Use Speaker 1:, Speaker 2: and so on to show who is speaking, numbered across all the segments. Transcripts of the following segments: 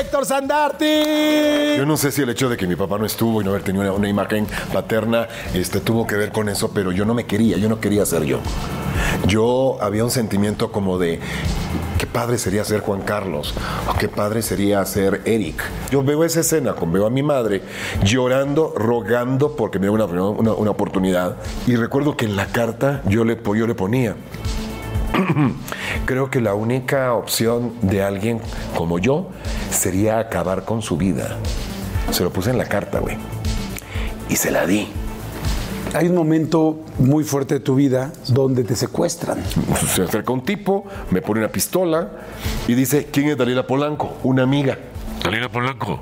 Speaker 1: Héctor Sandarti.
Speaker 2: Yo no sé si el hecho de que mi papá no estuvo y no haber tenido una, imagen paterna este, tuvo que ver con eso, pero yo no me quería, yo no quería ser yo. Yo había un sentimiento como de qué padre sería ser Juan Carlos, o qué padre sería ser Eric. Yo veo esa escena, con- veo a mi madre llorando, rogando porque me dio una, una- una oportunidad. Y recuerdo que en la carta yo le, yo le ponía, Creo que la única opción de alguien como yo sería acabar con su vida. Se lo puse en la carta, güey. Y se la di.
Speaker 1: Hay un momento muy fuerte de tu vida donde te secuestran.
Speaker 2: Se acerca un tipo, me pone una pistola y dice, ¿quién es Dalila Polanco? Una amiga.
Speaker 3: Dalila Polanco.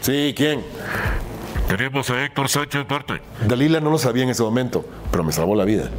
Speaker 2: Sí, ¿quién?
Speaker 3: Tenemos a Héctor Sánchez Duarte.
Speaker 2: Dalila no lo sabía en ese momento, pero me salvó la vida.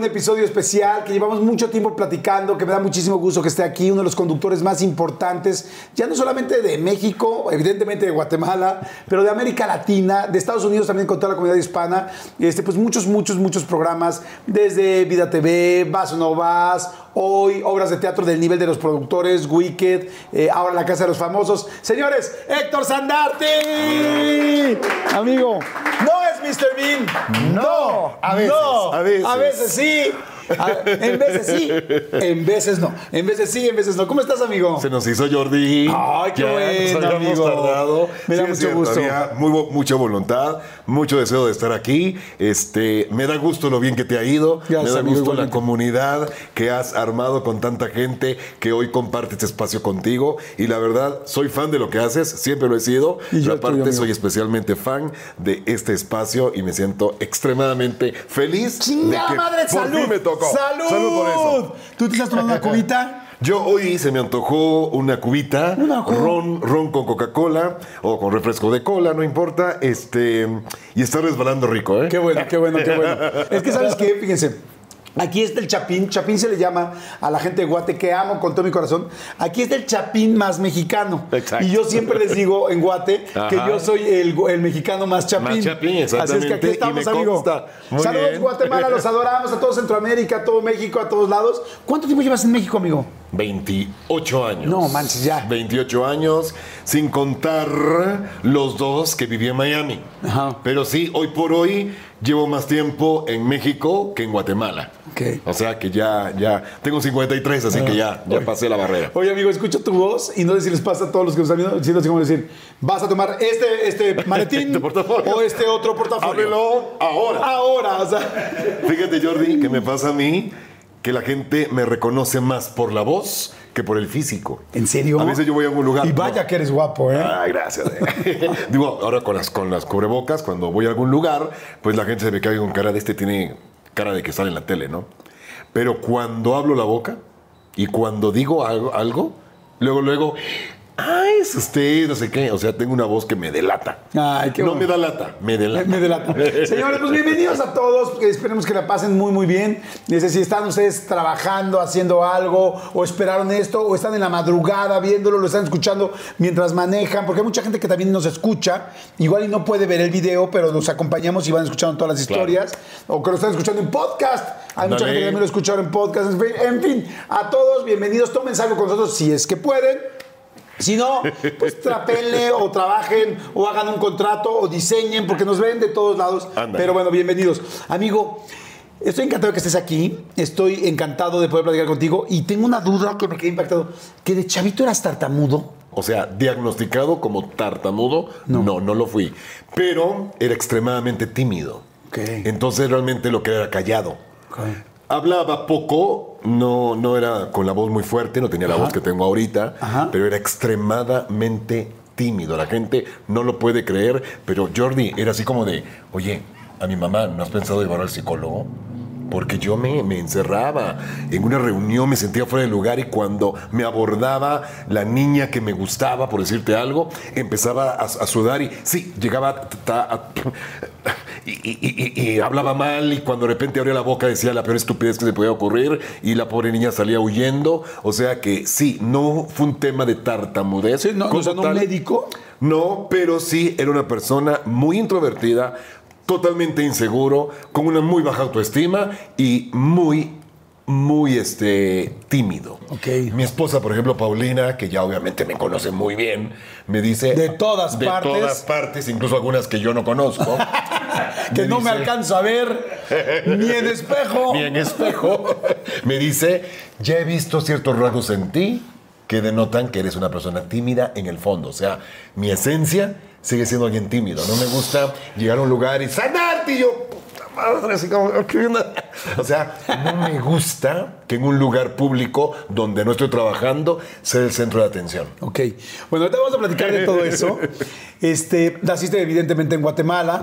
Speaker 1: Un episodio especial que llevamos mucho tiempo platicando, que me da muchísimo gusto que esté aquí, uno de los conductores más importantes, ya no solamente de México, evidentemente de Guatemala, pero de América Latina, de Estados Unidos también con toda la comunidad hispana. Este, pues muchos, muchos, muchos programas, desde Vida TV, Vas o no vas, hoy, obras de teatro del nivel de los productores, Wicked, eh, ahora La Casa de los Famosos. Señores, Héctor Sandarte. Amigo, no es Mr. Bean. No,
Speaker 2: a veces,
Speaker 1: no,
Speaker 2: a veces.
Speaker 1: A veces sí. A- en veces sí, en veces no. En veces sí, en veces no. ¿Cómo estás, amigo?
Speaker 2: Se nos hizo Jordi.
Speaker 1: Ay, qué
Speaker 2: Ya
Speaker 1: bueno,
Speaker 2: nos
Speaker 1: amigo.
Speaker 2: tardado.
Speaker 1: Me da mucho
Speaker 2: cierto,
Speaker 1: gusto.
Speaker 2: había muy, mucha voluntad, mucho deseo de estar aquí. Este, me da gusto lo bien que te ha ido.
Speaker 1: Gracias,
Speaker 2: me da
Speaker 1: amigo,
Speaker 2: gusto la comunidad que has armado con tanta gente que hoy comparte este espacio contigo. Y la verdad, soy fan de lo que haces, siempre lo he sido.
Speaker 1: Y yo
Speaker 2: Pero
Speaker 1: tuyo,
Speaker 2: aparte, soy especialmente fan de este espacio y me siento extremadamente feliz. de
Speaker 1: ¡Chingada
Speaker 2: que
Speaker 1: madre!
Speaker 2: por
Speaker 1: ¡Salud!
Speaker 2: fin me tocó.
Speaker 1: ¡Salud!
Speaker 2: Salud por eso.
Speaker 1: ¿Tú te estás tomando una cubita?
Speaker 2: Yo hoy se me antojó una cubita,
Speaker 1: Una
Speaker 2: ron, ron con Coca-Cola o con refresco de cola, no importa, este y está resbalando rico, ¿eh?
Speaker 1: Qué bueno, qué bueno, qué bueno. Es que, ¿sabes qué? Fíjense. Aquí está el chapín. Chapín se le llama a la gente de Guate que amo con todo mi corazón. Aquí está el chapín más mexicano.
Speaker 2: Exacto.
Speaker 1: Y yo siempre les digo en Guate que yo soy el, el mexicano más chapín.
Speaker 2: Más chapín,
Speaker 1: Así es que aquí estamos, amigo. Saludos,
Speaker 2: bien.
Speaker 1: Guatemala. Los adoramos a todo Centroamérica, a todo México, a todos lados. ¿Cuánto tiempo llevas en México, amigo?
Speaker 2: 28 años.
Speaker 1: No, manches, ya.
Speaker 2: 28 años, sin contar los dos que viví en Miami.
Speaker 1: Ajá.
Speaker 2: Pero sí, hoy por hoy llevo más tiempo en México que en Guatemala.
Speaker 1: Ok.
Speaker 2: O sea que ya, ya, tengo 53, así que ya, ya pasé la barrera.
Speaker 1: Oye, amigo, escucho tu voz y no sé si les pasa a todos los que nos están viendo, sino así como decir, vas a tomar este, este maletín
Speaker 2: Este portafolio.
Speaker 1: o este otro portafolio.
Speaker 2: Ábrelo ahora.
Speaker 1: Ahora, o sea.
Speaker 2: Fíjate, Jordi, que me pasa a mí que la gente me reconoce más por la voz que por el físico.
Speaker 1: ¿En serio?
Speaker 2: A veces yo voy a algún lugar.
Speaker 1: Y vaya
Speaker 2: no.
Speaker 1: que eres guapo, ¿eh?
Speaker 2: Ay, gracias. eh. Digo, ahora con las, con las cubrebocas, cuando voy a algún lugar, pues la gente se me cae con cara de este, tiene cara de que sale en la tele, ¿no? Pero cuando hablo la boca y cuando digo algo, algo luego, luego, ay, es usted, no sé qué. O sea, tengo una voz que me delata.
Speaker 1: Ay, qué
Speaker 2: no
Speaker 1: bueno.
Speaker 2: me da lata, me delata.
Speaker 1: Me delata. Señores, pues bienvenidos a todos. Esperemos que la pasen muy, muy bien. Desde si están ustedes trabajando, haciendo algo, o esperaron esto, o están en la madrugada viéndolo, lo están escuchando mientras manejan, porque hay mucha gente que también nos escucha, igual y no puede ver el video, pero nos acompañamos y van escuchando todas las historias, o que lo están escuchando en podcast. Hay mucha gente que también lo escucharon en podcast. En fin, en fin, a todos, bienvenidos. Tómense algo con nosotros si es que pueden. Si no, pues trapenle o trabajen o hagan un contrato o diseñen porque nos ven de todos lados.
Speaker 2: Ándale.
Speaker 1: Pero bueno, bienvenidos. Amigo, estoy encantado de que estés aquí. Estoy encantado de poder platicar contigo y tengo una duda que me quedé impactado. ¿Que de chavito eras tartamudo?
Speaker 2: O sea, diagnosticado como tartamudo, no. no, lo fui. Pero era extremadamente tímido.
Speaker 1: Ok.
Speaker 2: Entonces realmente lo que era callado. Hablaba poco, no, no era con la voz muy fuerte, no tenía la voz que tengo ahorita,
Speaker 1: Ajá.
Speaker 2: pero era extremadamente tímido. La gente no lo puede creer, pero Jordi era así como de, oye, a mi mamá, ¿no has pensado llevar al psicólogo? Porque yo me, me encerraba en una reunión, me sentía fuera de lugar y cuando me abordaba la niña que me gustaba, por decirte algo, empezaba a, a sudar y sí, llegaba a- a- a- y, y- y- y hablaba mal y cuando de repente abría la boca decía la peor estupidez que se podía ocurrir y la pobre niña salía huyendo. O sea que sí, no fue un tema de tartamudez.
Speaker 1: Sí, no, o sea, no un médico.
Speaker 2: No, pero sí era una persona muy introvertida, totalmente inseguro, con una muy baja autoestima y muy, muy este, tímido.
Speaker 1: Ok.
Speaker 2: Mi esposa, por ejemplo, Paulina, que ya obviamente me conoce muy bien, me dice...
Speaker 1: De todas
Speaker 2: de
Speaker 1: partes.
Speaker 2: todas partes, incluso algunas que yo no conozco.
Speaker 1: Que no me alcanzo a ver ni en espejo.
Speaker 2: ni en espejo, me dice, ya he visto ciertos rasgos en ti que denotan que eres una persona tímida en el fondo. O sea, mi esencia sigue siendo alguien tímido. No me gusta llegar a un lugar y sanarte y yo... puta madre, así como. O sea, no me gusta que en un lugar público donde no estoy trabajando sea el centro de atención.
Speaker 1: Ok. Bueno, ahorita vamos a platicar de todo eso. Este, naciste evidentemente en Guatemala.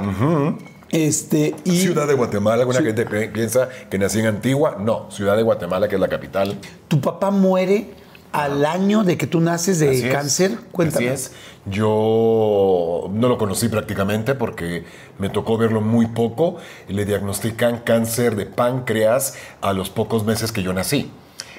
Speaker 1: Este, y
Speaker 2: Ciudad de Guatemala, alguna gente pi- piensa que nací en Antigua. No, Ciudad de Guatemala, que es la capital.
Speaker 1: tu papá muere al año de que tú naces de
Speaker 2: Así es.
Speaker 1: cáncer. Cuéntame.
Speaker 2: Así es. Yo no lo conocí prácticamente porque me tocó verlo muy poco. Le diagnostican cáncer de páncreas a los pocos meses que yo nací.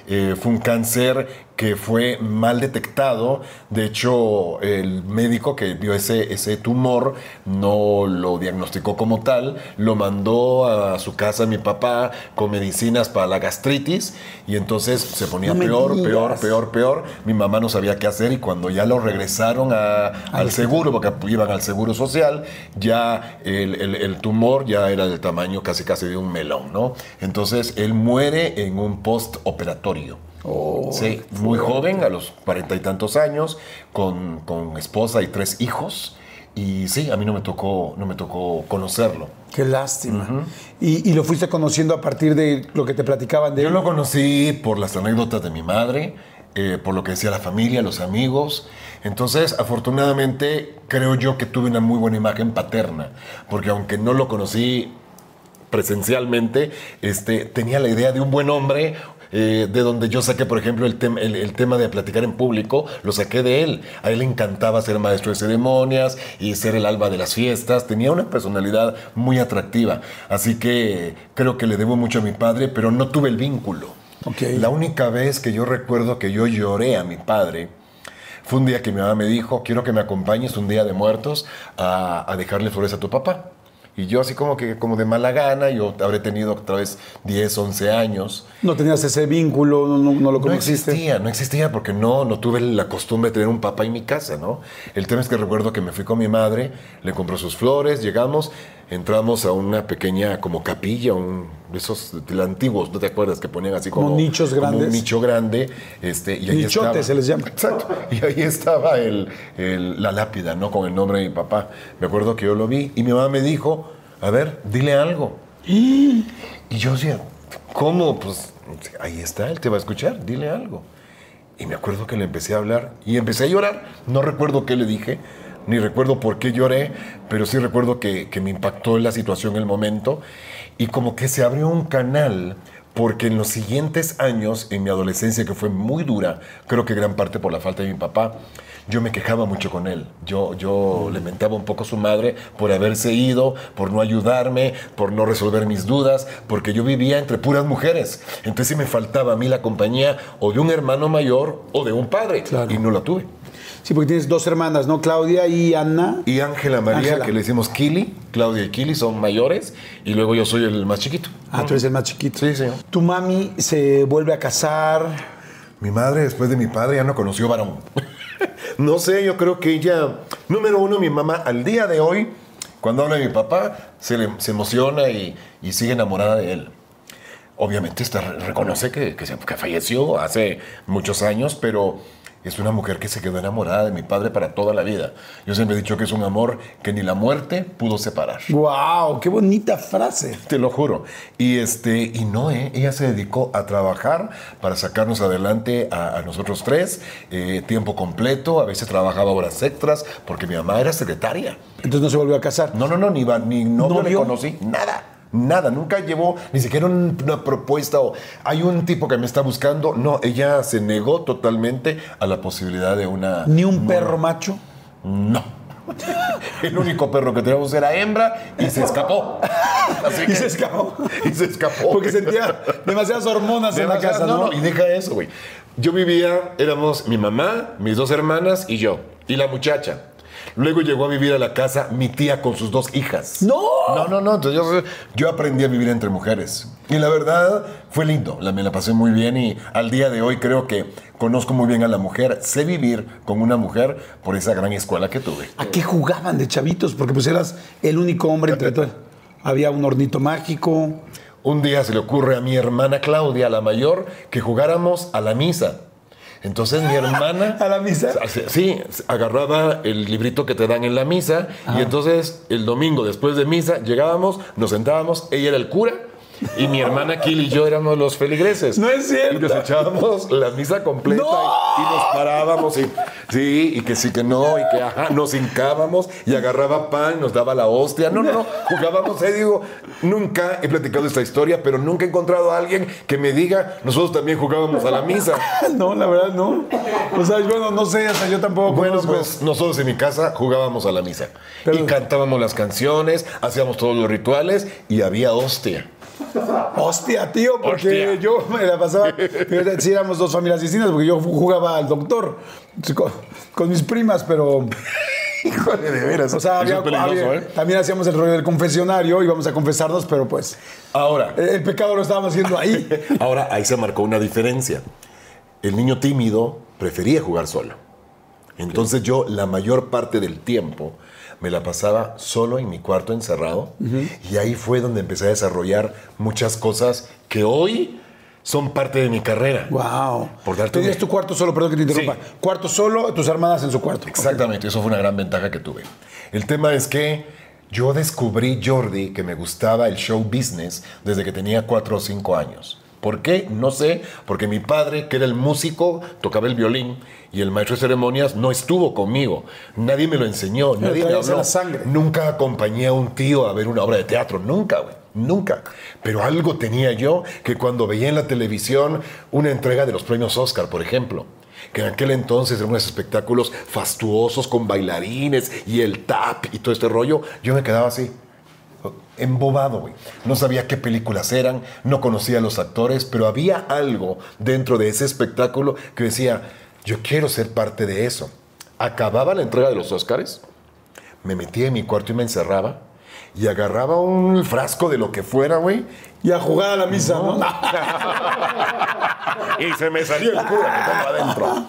Speaker 2: Eh, fue un cáncer que fue mal detectado. De hecho, el médico que vio ese, ese tumor no lo diagnosticó como tal. Lo mandó a su casa mi papá con medicinas para la gastritis y entonces se ponía
Speaker 1: No
Speaker 2: peor, peor, peor, peor. Mi mamá no sabía qué hacer y cuando ya lo regresaron a- al seguro, porque iban al seguro social, ya el, el- el tumor ya era del tamaño casi casi de un melón, ¿no? Entonces él muere en un postoperatorio. Sí, muy joven, a los cuarenta y tantos años, con, con esposa y tres hijos. Y sí, a mí no me tocó, no me tocó conocerlo.
Speaker 1: Qué lástima. y, y lo fuiste conociendo a partir de lo que te platicaban de
Speaker 2: Yo
Speaker 1: él.
Speaker 2: lo conocí por las anécdotas de mi madre, eh, por lo que decía la familia, los amigos. Entonces, afortunadamente, creo yo que tuve una muy buena imagen paterna, porque aunque no lo conocí presencialmente, este, tenía la idea de un buen hombre. Eh, de donde yo saqué, por ejemplo, el, tem- el- el tema de platicar en público, lo saqué de él. A él le encantaba ser maestro de ceremonias y ser el alba de las fiestas. Tenía una personalidad muy atractiva. Así que creo que le debo mucho a mi padre, pero no tuve el vínculo. La única vez que yo recuerdo que yo lloré a mi padre fue un día que mi mamá me dijo, quiero que me acompañes un día de muertos a, a dejarle flores a tu papá. Y yo así como que como de mala gana, yo habré tenido otra vez 10, 11 años.
Speaker 1: No tenías ese vínculo, no, no- no lo
Speaker 2: No
Speaker 1: conociste.
Speaker 2: existía, no existía porque no, no tuve la costumbre de tener un papá en mi casa, ¿no? El tema es que recuerdo que me fui con mi madre, le compró sus flores, llegamos, entramos a una pequeña como capilla, un esos antiguos, ¿no te acuerdas? Que ponían así
Speaker 1: Como
Speaker 2: como...
Speaker 1: nichos
Speaker 2: como
Speaker 1: grandes.
Speaker 2: un nicho grande, este, y ahí
Speaker 1: Nichote
Speaker 2: estaba-
Speaker 1: se les llama.
Speaker 2: Exacto. Y ahí estaba el, el- la lápida, ¿no? Con el nombre de mi papá. Me acuerdo que yo lo vi y mi mamá me dijo, a ver, dile algo. Y yo decía, ¿cómo? Pues ahí está, él te va a escuchar, dile algo. Y me acuerdo que le empecé a hablar y empecé a llorar. No recuerdo qué le dije, ni recuerdo por qué lloré, pero sí recuerdo que, que me impactó la situación, el momento. Y como que se abrió un canal, porque en los siguientes años, en mi adolescencia, que fue muy dura, creo que gran parte por la falta de mi papá, yo me quejaba mucho con él. Yo, yo le mentaba un poco a su madre por haberse ido, por no ayudarme, por no resolver mis dudas, porque yo vivía entre puras mujeres. Entonces me faltaba a mí la compañía o de un hermano mayor o de un padre.
Speaker 1: Claro.
Speaker 2: Y no la tuve.
Speaker 1: Sí, porque tienes dos hermanas, ¿no? Claudia y Ana.
Speaker 2: Y Ángela María,
Speaker 1: Ángela.
Speaker 2: que le decimos Kili, Claudia y Kili son mayores, y luego yo soy el más chiquito.
Speaker 1: Ah, tú eres el más chiquito.
Speaker 2: Sí, señor.
Speaker 1: Tu mami se vuelve a casar.
Speaker 2: Mi madre, después de mi padre, ya no conoció varón. no sé, yo creo que ella, número uno, mi mamá, al día de hoy, cuando habla de mi papá, se, le- se emociona y, y sigue enamorada de él. Obviamente está, reconoce que, que se- que falleció hace muchos años, pero es una mujer que se quedó enamorada de mi padre para toda la vida. Yo siempre he dicho que es un amor que ni la muerte pudo separar.
Speaker 1: ¡Wow! ¡Qué bonita frase!
Speaker 2: Te lo juro. Y este, y no, ¿eh? ella se dedicó a trabajar para sacarnos adelante a, a nosotros tres, eh, tiempo completo, a veces trabajaba horas extras, porque mi mamá era secretaria.
Speaker 1: Entonces no se volvió a casar.
Speaker 2: No, no, no, ni, va- ni novio le conocí, nada. Nada, nunca llevó ni siquiera un- una propuesta o hay un tipo que me está buscando. No, ella se negó totalmente a la posibilidad de una.
Speaker 1: Ni un perro macho.
Speaker 2: No. El único perro que teníamos era hembra y se escapó. Así
Speaker 1: Y
Speaker 2: que-
Speaker 1: se escapó.
Speaker 2: Y se escapó.
Speaker 1: Porque sentía demasiadas hormonas en la casa, ¿no?
Speaker 2: no, y deja eso, güey. Yo vivía, éramos mi mamá, mis dos hermanas y yo, y la muchacha. Luego llegó a vivir a la casa mi tía con sus dos hijas.
Speaker 1: ¡No!
Speaker 2: No, no, no. Entonces yo, yo aprendí a vivir entre mujeres. Y la verdad fue lindo. La, me la pasé muy bien y al día de hoy creo que conozco muy bien a la mujer. Sé vivir con una mujer por esa gran escuela que tuve.
Speaker 1: ¿A qué jugaban de chavitos? Porque pues eras el único hombre entre todos. Había un hornito mágico.
Speaker 2: Un día se le ocurre a mi hermana Claudia, la mayor, que jugáramos a la misa. Entonces mi hermana...
Speaker 1: ¿A la misa?
Speaker 2: Sí, agarraba el librito que te dan en la misa y entonces el domingo después de misa llegábamos, nos sentábamos, ella era el cura y mi hermana Kil y yo éramos los feligreses.
Speaker 1: No es cierto.
Speaker 2: Y nos echábamos la misa completa y, y nos parábamos y sí, y que sí que no, y que ajá, nos hincábamos y agarraba pan, nos daba la hostia. No, no, no, jugábamos, eh, digo, nunca he platicado esta historia, pero nunca he encontrado a alguien que me diga, nosotros también jugábamos a la misa.
Speaker 1: No, la verdad no. O sea, bueno, no sé, hasta yo tampoco
Speaker 2: Bueno, pues nosotros en mi casa jugábamos a la misa.
Speaker 1: Pero-
Speaker 2: y cantábamos las canciones, hacíamos todos los rituales y había hostia.
Speaker 1: Hostia, tío, porque
Speaker 2: Hostia.
Speaker 1: yo me la pasaba. Sí éramos dos familias distintas, porque yo jugaba al doctor con, con mis primas, pero.
Speaker 2: Híjole, de veras.
Speaker 1: O sea, había-
Speaker 2: es peligroso,
Speaker 1: había-
Speaker 2: ¿eh?
Speaker 1: también hacíamos el rollo del confesionario, íbamos a confesarnos, pero pues.
Speaker 2: Ahora,
Speaker 1: El, el pecado lo estábamos haciendo ahí.
Speaker 2: ahora ahí se marcó una diferencia. El niño tímido prefería jugar solo. Entonces yo la mayor parte del tiempo me la pasaba solo en mi cuarto encerrado y ahí fue donde empecé a desarrollar muchas cosas que hoy son parte de mi carrera.
Speaker 1: Wow.
Speaker 2: Por darte
Speaker 1: Tenías tu cuarto solo, perdón que te interrumpa.
Speaker 2: Sí.
Speaker 1: Cuarto solo, tus hermanas en su cuarto.
Speaker 2: Exactamente, eso fue una gran ventaja que tuve. El tema es que yo descubrí, Jordi, que me gustaba el show business desde que tenía cuatro o cinco años. ¿Por qué? No sé, porque mi padre, que era el músico, tocaba el violín y el maestro de ceremonias no estuvo conmigo. Nadie me lo enseñó, nadie me habló.
Speaker 1: la sangre.
Speaker 2: Nunca acompañé a un tío a ver una obra de teatro, nunca, güey. Nunca. Pero algo tenía yo que cuando veía en la televisión una entrega de los premios Oscar, por ejemplo, que en aquel entonces eran unos espectáculos fastuosos con bailarines y el tap y todo este rollo, yo me quedaba así, embobado, güey. No sabía qué películas eran, no conocía a los actores, pero había algo dentro de ese espectáculo que decía, yo quiero ser parte de eso. Acababa la entrega de los Oscars, me metía en mi cuarto y me encerraba y agarraba un frasco de lo que fuera, güey,
Speaker 1: Y a jugar a la misa, ¿no?
Speaker 2: y se me salió el cura que tengo adentro.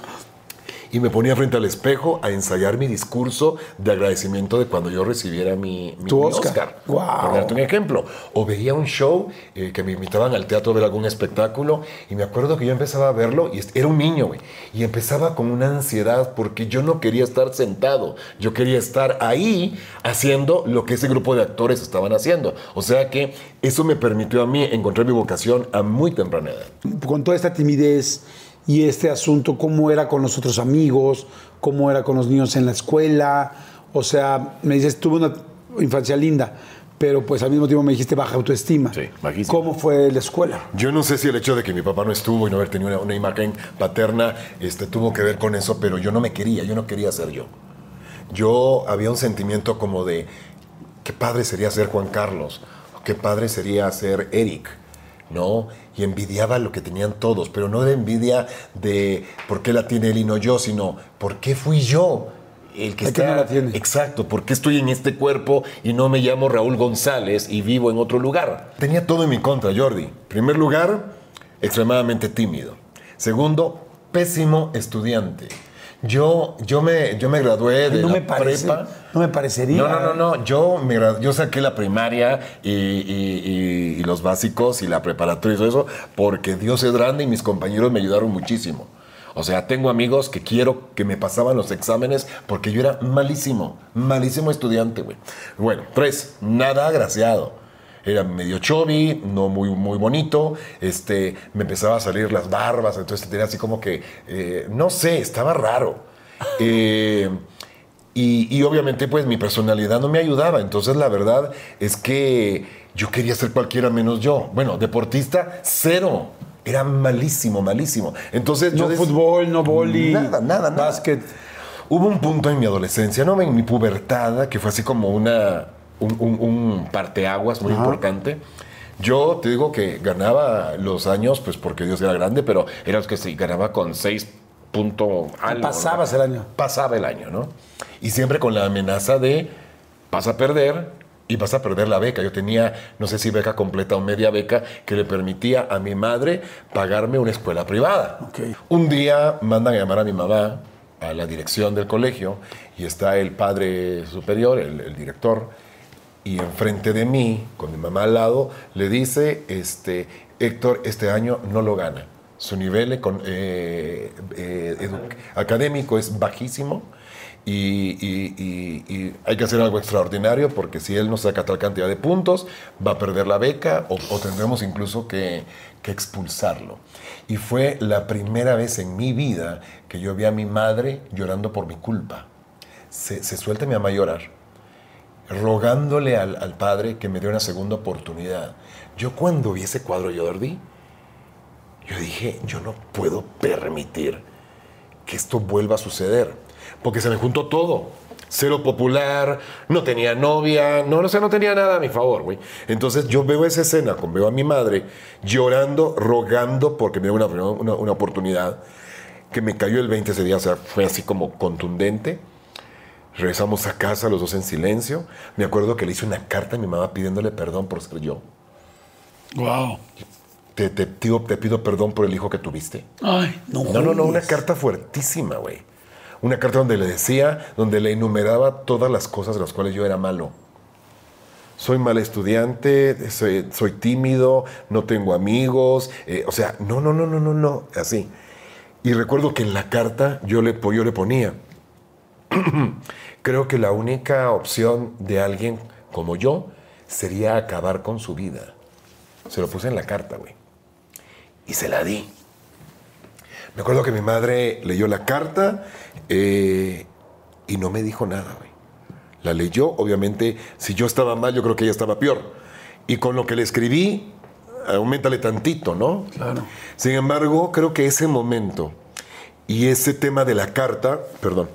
Speaker 2: Y me ponía frente al espejo a ensayar mi discurso de agradecimiento de cuando yo recibiera mi, mi-
Speaker 1: Tu
Speaker 2: mi
Speaker 1: Oscar. Guau.
Speaker 2: Por darte un ejemplo. O veía un show eh, que me invitaban al teatro a ver algún espectáculo y me acuerdo que yo empezaba a verlo y era un niño, güey. Y empezaba con una ansiedad porque yo no quería estar sentado. Yo quería estar ahí haciendo lo que ese grupo de actores estaban haciendo. O sea que eso me permitió a mí encontrar mi vocación a muy temprana edad.
Speaker 1: con toda esta timidez y este asunto, cómo era con los otros amigos, cómo era con los niños en la escuela. O sea, me dices, tuve una infancia linda, pero pues al mismo tiempo me dijiste baja autoestima.
Speaker 2: Sí, bajísima.
Speaker 1: ¿Cómo fue la escuela?
Speaker 2: Yo no sé si el hecho de que mi papá no estuvo y no haber tenido una, una imagen paterna este, tuvo que ver con eso, pero yo no me quería, yo no quería ser yo. Yo había un sentimiento como de qué padre sería ser Juan Carlos, qué padre sería ser Eric, ¿no? Y envidiaba lo que tenían todos, pero no de envidia de por qué la tiene él y no yo, sino por qué fui yo el que
Speaker 1: El que
Speaker 2: está...
Speaker 1: no la tiene.
Speaker 2: Exacto, ¿por qué estoy en este cuerpo y no me llamo Raúl González y vivo en otro lugar? Tenía todo en mi contra, Jordi. Primer lugar, extremadamente tímido. Segundo, pésimo estudiante. Yo, yo, me, yo me gradué de
Speaker 1: no
Speaker 2: la
Speaker 1: me parece,
Speaker 2: prepa.
Speaker 1: no me parecería.
Speaker 2: No, no, no, no. Yo, me grad- yo saqué la primaria y, y- y- y los básicos y la preparatoria y todo eso porque Dios es grande y mis compañeros me ayudaron muchísimo. O sea, tengo amigos que quiero que me pasaban los exámenes porque yo era malísimo, malísimo estudiante, güey. Bueno, tres, nada agraciado. Era medio chovi, no muy, muy bonito. Este, me empezaba a salir las barbas, entonces tenía así como que, eh, no sé, estaba raro. Eh, y, y obviamente pues mi personalidad no me ayudaba. Entonces la verdad es que yo quería ser cualquiera menos yo. Bueno, deportista, cero. Era malísimo, malísimo. Entonces
Speaker 1: No
Speaker 2: yo...
Speaker 1: fútbol, no boli,
Speaker 2: Nada, nada, nada.
Speaker 1: básquet.
Speaker 2: Hubo un punto en mi adolescencia, no en mi pubertad, que fue así como una, un, un- un parteaguas muy importante. Yo te digo que ganaba los años, pues porque Dios era grande, pero era los que sí, ganaba con seis punto algo.
Speaker 1: pasabas el año.
Speaker 2: Pasaba el año, ¿no? Y siempre con la amenaza de vas a perder y vas a perder la beca. Yo tenía, no sé si beca completa o media beca, que le permitía a mi madre pagarme una escuela privada. Un día mandan a llamar a mi mamá a la dirección del colegio y está el padre superior, el, el director, y enfrente de mí, con mi mamá al lado, le dice, este, Héctor, este año no lo gana. Su nivel eh, eh, académico es bajísimo y, y- y- y hay que hacer algo extraordinario porque si él no saca tal cantidad de puntos, va a perder la beca o, o tendremos incluso que, que expulsarlo. Y fue la primera vez en mi vida que yo vi a mi madre llorando por mi culpa. Se, se suelta mi mamá a llorar rogándole al, al padre que me dé una segunda oportunidad. Yo cuando vi ese cuadro Jordi, yo dije, yo no puedo permitir que esto vuelva a suceder, porque se me juntó todo. Cero popular, no tenía novia, no, no sé, no tenía nada a mi favor, güey. Entonces yo veo esa escena, con veo a mi madre llorando, rogando porque me dio una, una, una oportunidad, que me cayó el 20 ese día, o sea, fue así como contundente. Regresamos a casa los dos en silencio. Me acuerdo que le hice una carta a mi mamá pidiéndole perdón por ser yo.
Speaker 1: Wow.
Speaker 2: Te, te, pido, te pido perdón por el hijo que tuviste.
Speaker 1: Ay, no.
Speaker 2: No, no, no, una carta fuertísima, güey. Una carta donde le decía, donde le enumeraba todas las cosas de las cuales yo era malo. Soy mal estudiante, soy, soy tímido, no tengo amigos. eh, o sea, no, no, no, no, no, no, así. Y recuerdo que en la carta yo le, yo le ponía, creo que la única opción de alguien como yo sería acabar con su vida. Se lo puse en la carta, güey. Y se la di. Me acuerdo que mi madre leyó la carta eh, y no me dijo nada, güey. La leyó, obviamente, si yo estaba mal, yo creo que ella estaba peor. Y con lo que le escribí, aumentale tantito, ¿no?
Speaker 1: Claro.
Speaker 2: Sin embargo, creo que ese momento y ese tema de la carta, perdón,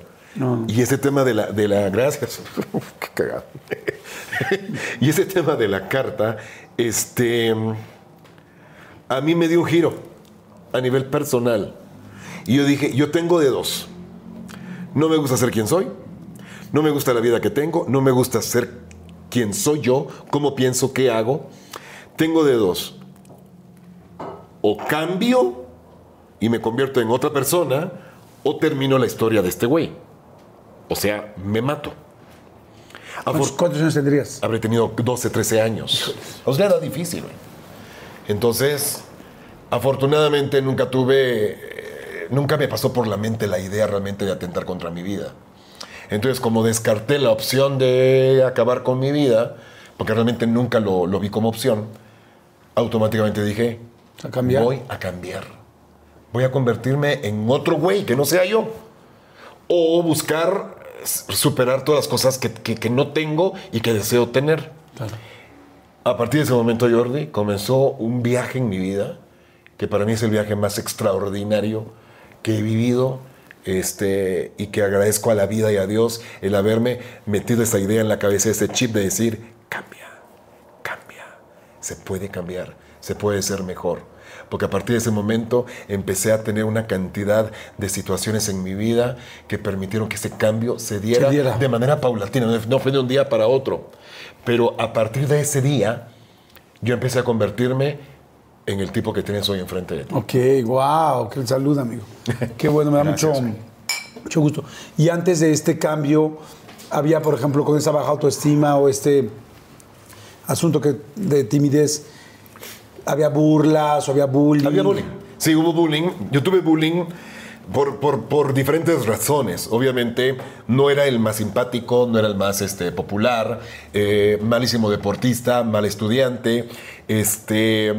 Speaker 2: y ese tema de la, de la gracias, qué cagado. y ese tema de la carta, este, a mí me dio un giro a nivel personal. Y yo dije, yo tengo de dos. No me gusta ser quien soy, no me gusta la vida que tengo, no me gusta ser quien soy yo, cómo pienso, qué hago. Tengo de dos. O cambio y me convierto en otra persona, o termino la historia de este güey. O sea, me mato.
Speaker 1: ¿Cuántos, años tendrías?
Speaker 2: Habré tenido 12, 13 años. O sea, era difícil, güey. Entonces, afortunadamente nunca tuve, eh, nunca me pasó por la mente la idea realmente de atentar contra mi vida. Entonces, como descarté la opción de acabar con mi vida, porque realmente nunca lo, lo vi como opción, automáticamente dije,
Speaker 1: A cambiar.
Speaker 2: voy a cambiar. Voy a convertirme en otro güey que no sea yo. O buscar superar todas las cosas que, que- que no tengo y que deseo tener.
Speaker 1: Claro.
Speaker 2: A partir de ese momento, Jordi, comenzó un viaje en mi vida, que para mí es el viaje más extraordinario que he vivido, este, y que agradezco a la vida y a Dios el haberme metido esa idea en la cabeza, ese chip de decir, cambia, cambia, se puede cambiar, se puede ser mejor. Porque a partir de ese momento empecé a tener una cantidad de situaciones en mi vida que permitieron que ese cambio se diera,
Speaker 1: Se diera.
Speaker 2: de manera paulatina, no- fue de un día para otro. Pero a partir de ese día, yo empecé a convertirme en el tipo que tienes hoy enfrente de ti.
Speaker 1: Ok, wow, qué salud, amigo. Qué bueno, me da mucho, mucho gusto. Y antes de este cambio, había, por ejemplo, con esa baja autoestima o este asunto que, de timidez, había burlas o había bullying.
Speaker 2: Había bullying. Sí, hubo bullying. Yo tuve bullying por, por, por diferentes razones. Obviamente, no era el más simpático, no era el más este, popular, eh, malísimo deportista, mal estudiante. Este.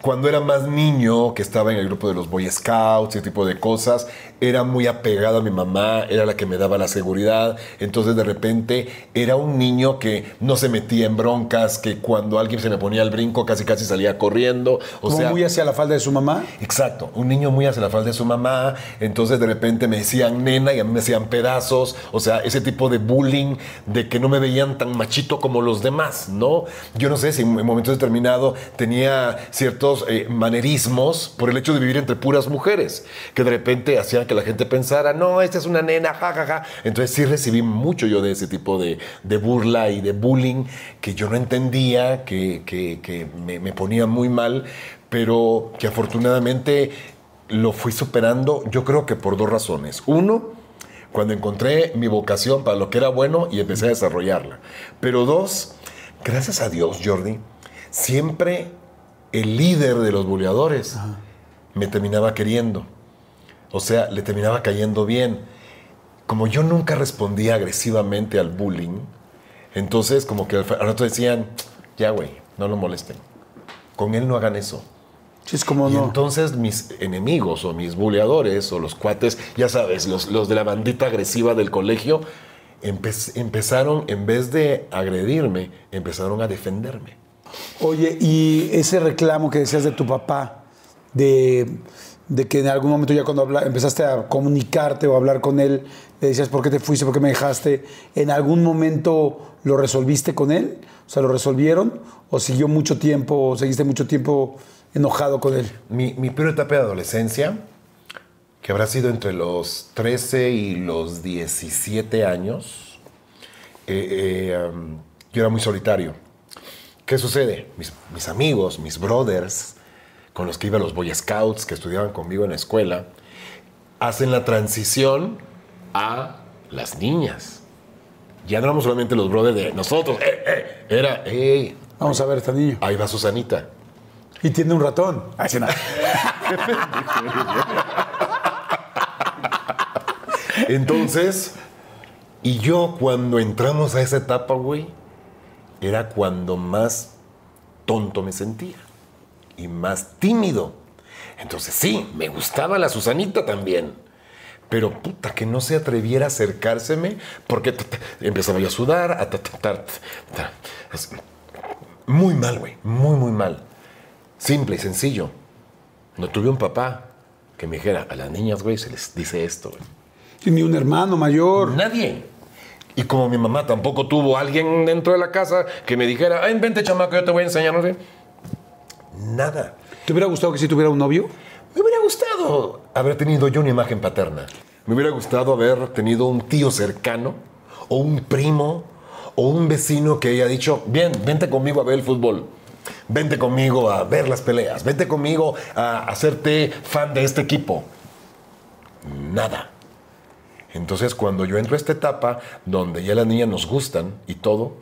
Speaker 2: Cuando era más niño, que estaba en el grupo de los Boy Scouts, ese tipo de cosas, era muy apegado a mi mamá, era la que me daba la seguridad. Entonces, de repente, era un niño que no se metía en broncas, que cuando alguien se me ponía al brinco, casi casi salía corriendo. O sea,
Speaker 1: muy hacia la falda de su mamá.
Speaker 2: Exacto, un niño muy hacia la falda de su mamá, entonces de repente me decían nena y a mí me decían pedazos, o sea, ese tipo de bullying, de que no me veían tan machito como los demás, ¿no? Yo no sé si en momentos determinados tenía ciertos ciertos eh, manerismos por el hecho de vivir entre puras mujeres, que de repente hacían que la gente pensara, no, esta es una nena, jajaja. Ja, ja. Entonces sí recibí mucho yo de ese tipo de, de burla y de bullying que yo no entendía, que, que, que me, me ponía muy mal, pero que afortunadamente lo fui superando, yo creo que por dos razones. Uno, cuando encontré mi vocación para lo que era bueno y empecé a desarrollarla. Pero dos, gracias a Dios, Jordi, siempre el líder de los buleadores me terminaba queriendo. O sea, le terminaba cayendo bien. Como yo nunca respondía agresivamente al bullying, entonces como que al rato decían, ya güey, no lo molesten. Con él no hagan eso.
Speaker 1: Sí, es como
Speaker 2: Y
Speaker 1: no.
Speaker 2: entonces mis enemigos o mis buleadores o los cuates, ya sabes, los, los de la bandita agresiva del colegio, empe- empezaron, en vez de agredirme, empezaron a defenderme.
Speaker 1: Oye, y ese reclamo que decías de tu papá, de, de que en algún momento ya cuando empezaste a comunicarte o hablar con él, le decías, ¿por qué te fuiste? ¿Por qué me dejaste? ¿En algún momento lo resolviste con él? O sea, ¿lo resolvieron? ¿O siguió mucho tiempo, o seguiste mucho tiempo enojado con él?
Speaker 2: Mi, mi peor etapa de adolescencia, que habrá sido entre los 13 y los 17 años, eh, eh, yo era muy solitario. ¿Qué sucede? Mis amigos, mis brothers, con los que iba a los Boy Scouts, que estudiaban conmigo en la escuela, hacen la transición a las niñas. Ya no éramos solamente los brothers de nosotros, eh, eh, era, hey,
Speaker 1: Vamos a ver, este niño.
Speaker 2: ahí va Susanita.
Speaker 1: Y tiene un ratón. Ah.
Speaker 2: Entonces, y yo cuando entramos a esa etapa, güey, era cuando más tonto me sentía y más tímido. Entonces sí, me gustaba la Susanita también. Pero puta, que no se atreviera a acercárseme porque empezaba yo a sudar. a ta, ta, ta, ta. Es- Muy mal, güey, muy, muy mal. Simple y sencillo. No tuve un papá que me dijera, a las niñas, güey, se les dice esto, güey.
Speaker 1: Y ni un hermano mayor.
Speaker 2: Nadie. Y como mi mamá tampoco tuvo alguien dentro de la casa que me dijera, "Ay, vente chamaco, yo te voy a enseñar, no sé. Nada.
Speaker 1: ¿Te hubiera gustado que si tuviera un novio?
Speaker 2: Me hubiera gustado haber tenido yo una imagen paterna. Me hubiera gustado haber tenido un tío cercano, o un primo, o un vecino que haya dicho, bien, vente conmigo a ver el fútbol. Vente conmigo a ver las peleas. Vente conmigo a hacerte fan de este equipo. Nada. Entonces, cuando yo entro a esta etapa donde ya las niñas nos gustan y todo,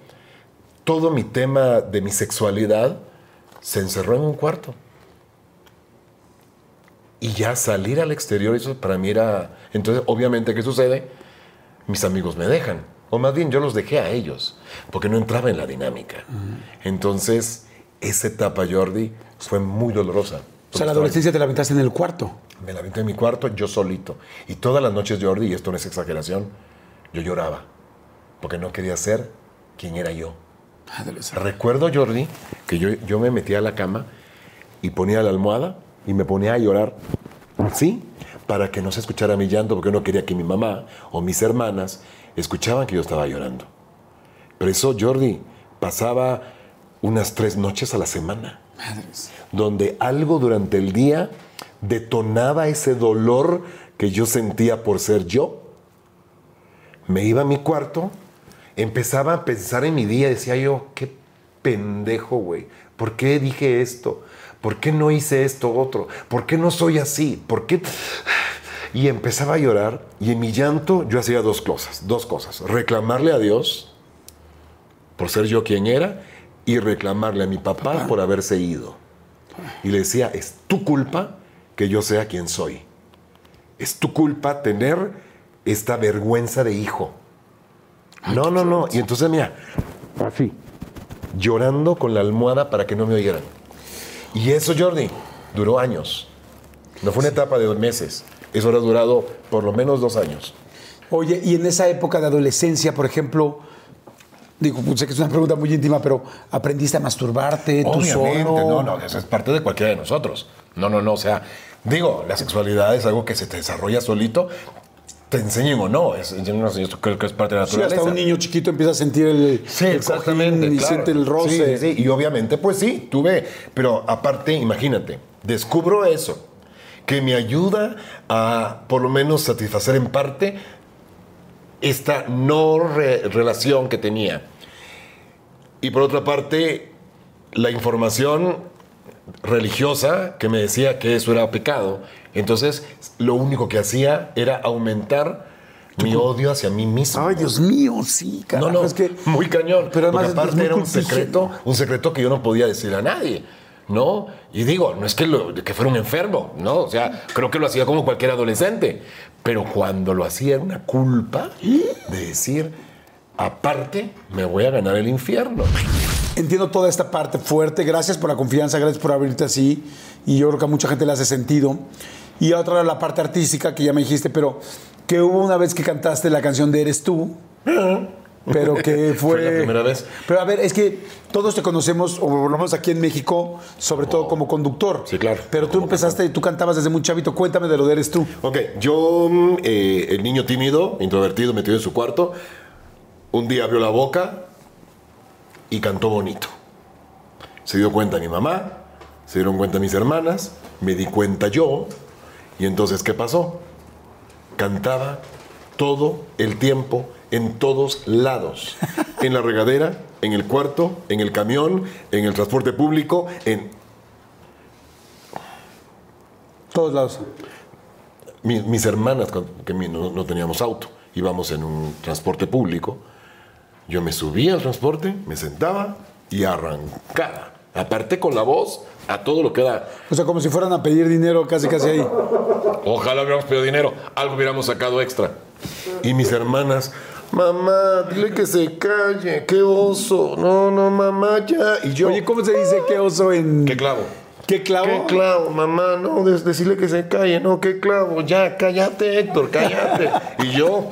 Speaker 2: todo mi tema de mi sexualidad se encerró en un cuarto. Y ya salir al exterior, eso para mí era... Entonces, obviamente, ¿qué sucede? Mis amigos me dejan. O más bien, yo los dejé a ellos, porque no entraba en la dinámica. Entonces, esa etapa, Jordi, fue muy dolorosa.
Speaker 1: O sea, la adolescencia te la aventaste en el cuarto.
Speaker 2: Me la aventé en mi cuarto yo solito. Y todas las noches, Jordi, y esto no es exageración, yo lloraba. Porque no quería ser quien era yo. Recuerdo, Jordi, que yo, yo me metía a la cama y ponía la almohada y me ponía a llorar. ¿Sí? Para que no se escuchara mi llanto, porque no quería que mi mamá o mis hermanas escuchaban que yo estaba llorando. Pero eso, Jordi, pasaba unas tres noches a la semana donde algo durante el día detonaba ese dolor que yo sentía por ser yo. Me iba a mi cuarto, empezaba a pensar en mi día, decía yo, qué pendejo, güey. ¿Por qué dije esto? ¿Por qué no hice esto otro? ¿Por qué no soy así? ¿Por qué? Y empezaba a llorar y en mi llanto yo hacía dos cosas, dos cosas. Reclamarle a Dios por ser yo quien era y reclamarle a mi papá por haberse ido. Y le decía, es tu culpa que yo sea quien soy. Es tu culpa tener esta vergüenza de hijo. No, no, no. Y entonces, mira, así, llorando con la almohada para que no me oyeran. Y eso, Jordi, duró años. No fue una etapa de dos meses. Eso ha durado por lo menos dos años.
Speaker 1: Oye, y en esa época de adolescencia, por ejemplo, digo, pues, sé que es una pregunta muy íntima, pero ¿aprendiste a masturbarte tú
Speaker 2: Obviamente,
Speaker 1: solo?
Speaker 2: no, no, eso es parte de cualquiera de nosotros. No, no, no, o sea, digo, la sexualidad es algo que se te desarrolla solito te enseñen o no. Es, yo no sé, esto creo que es parte de la
Speaker 1: Sí,
Speaker 2: naturaleza.
Speaker 1: hasta un niño chiquito empieza a sentir el,
Speaker 2: Sí,
Speaker 1: el
Speaker 2: exactamente.
Speaker 1: cojín y
Speaker 2: claro.
Speaker 1: siente el roce.
Speaker 2: Sí, sí, sí. Y obviamente, pues sí, tuve. Pero aparte, imagínate, descubro eso, que me ayuda a por lo menos satisfacer en parte esta no re- relación que tenía. Y por otra parte, la información religiosa que me decía que eso era pecado. Entonces, lo único que hacía era aumentar mi odio hacia mí mismo.
Speaker 1: Ay, Dios mío, sí, carajo.
Speaker 2: No, no,
Speaker 1: es que,
Speaker 2: muy cañón.
Speaker 1: Pero además
Speaker 2: Porque aparte era un secreto, un secreto que yo no podía decir a nadie, ¿no? Y digo, no es que, lo- que fuera un enfermo, ¿no? O sea, creo que lo hacía como cualquier adolescente. Pero cuando lo hacía era una culpa de decir, aparte, me voy a ganar el infierno.
Speaker 1: Entiendo toda esta parte fuerte. Gracias por la confianza, gracias por abrirte así. Y yo creo que a mucha gente le hace sentido. Y otra, la parte artística que ya me dijiste, pero que hubo una vez que cantaste la canción de Eres tú. Pero que fue.
Speaker 2: Fue la primera vez.
Speaker 1: Pero a ver, es que todos te conocemos, o por lo menos aquí en México, sobre todo como conductor.
Speaker 2: Sí, claro.
Speaker 1: Pero tú empezaste, tú cantabas desde muy chavito. Cuéntame de lo de Eres tú.
Speaker 2: Ok, yo, mm, eh, el niño tímido, introvertido, metido en su cuarto, un día abrió la boca y cantó bonito. Se dio cuenta mi mamá, se dieron cuenta mis hermanas, me di cuenta yo, y entonces, ¿qué pasó? Cantaba todo el tiempo, en todos lados. En la regadera, en el cuarto, en el camión, en el transporte público, en
Speaker 1: Todos lados.
Speaker 2: Mi- mis hermanas, que no, no teníamos auto, íbamos en un transporte público. Yo me subía al transporte, me sentaba y arrancaba. Aparte con la voz, a todo lo que da.
Speaker 1: O sea, como si fueran a pedir dinero casi, casi ahí.
Speaker 2: Ojalá hubiéramos pedido dinero, algo hubiéramos sacado extra. Y mis hermanas, mamá, dile que se calle, qué oso. No, no, mamá, ya. Y yo,
Speaker 1: Oye, ¿cómo se dice qué oso en.
Speaker 2: qué clavo.
Speaker 1: ¿Qué clavo?
Speaker 2: ¿Qué clavo, mamá? No, des- decirle que se calle, no, qué clavo, ya, cállate, Héctor, cállate. y yo,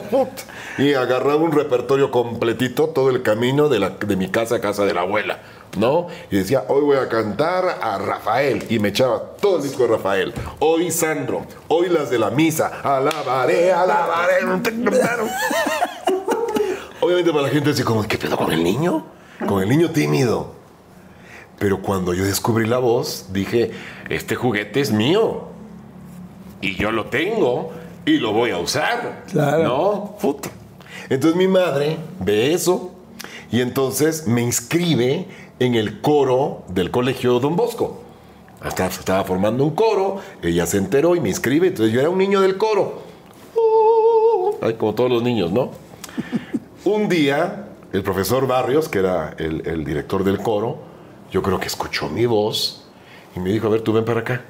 Speaker 2: y agarraba un repertorio completito todo el camino de, la, de mi casa a casa de la abuela, ¿no? Y decía, hoy voy a cantar a Rafael, y me echaba todo el disco de Rafael. Hoy Sandro, hoy las de la misa, alabaré, alabaré. Obviamente para la gente así como, ¿qué pedo con el niño? Con el niño tímido. Pero cuando yo descubrí la voz, dije, este juguete es mío. Y yo lo tengo y lo voy a usar.
Speaker 1: Claro.
Speaker 2: ¿No? Puta. Entonces mi madre ve eso y entonces me inscribe en el coro del colegio Don Bosco. Hasta estaba formando un coro, ella se enteró y me inscribe. Entonces yo era un niño del coro. Ay, como todos los niños, ¿no? Un día, el profesor Barrios, que era el, director del coro, yo creo que escuchó mi voz y me dijo, a ver, tú ven para acá,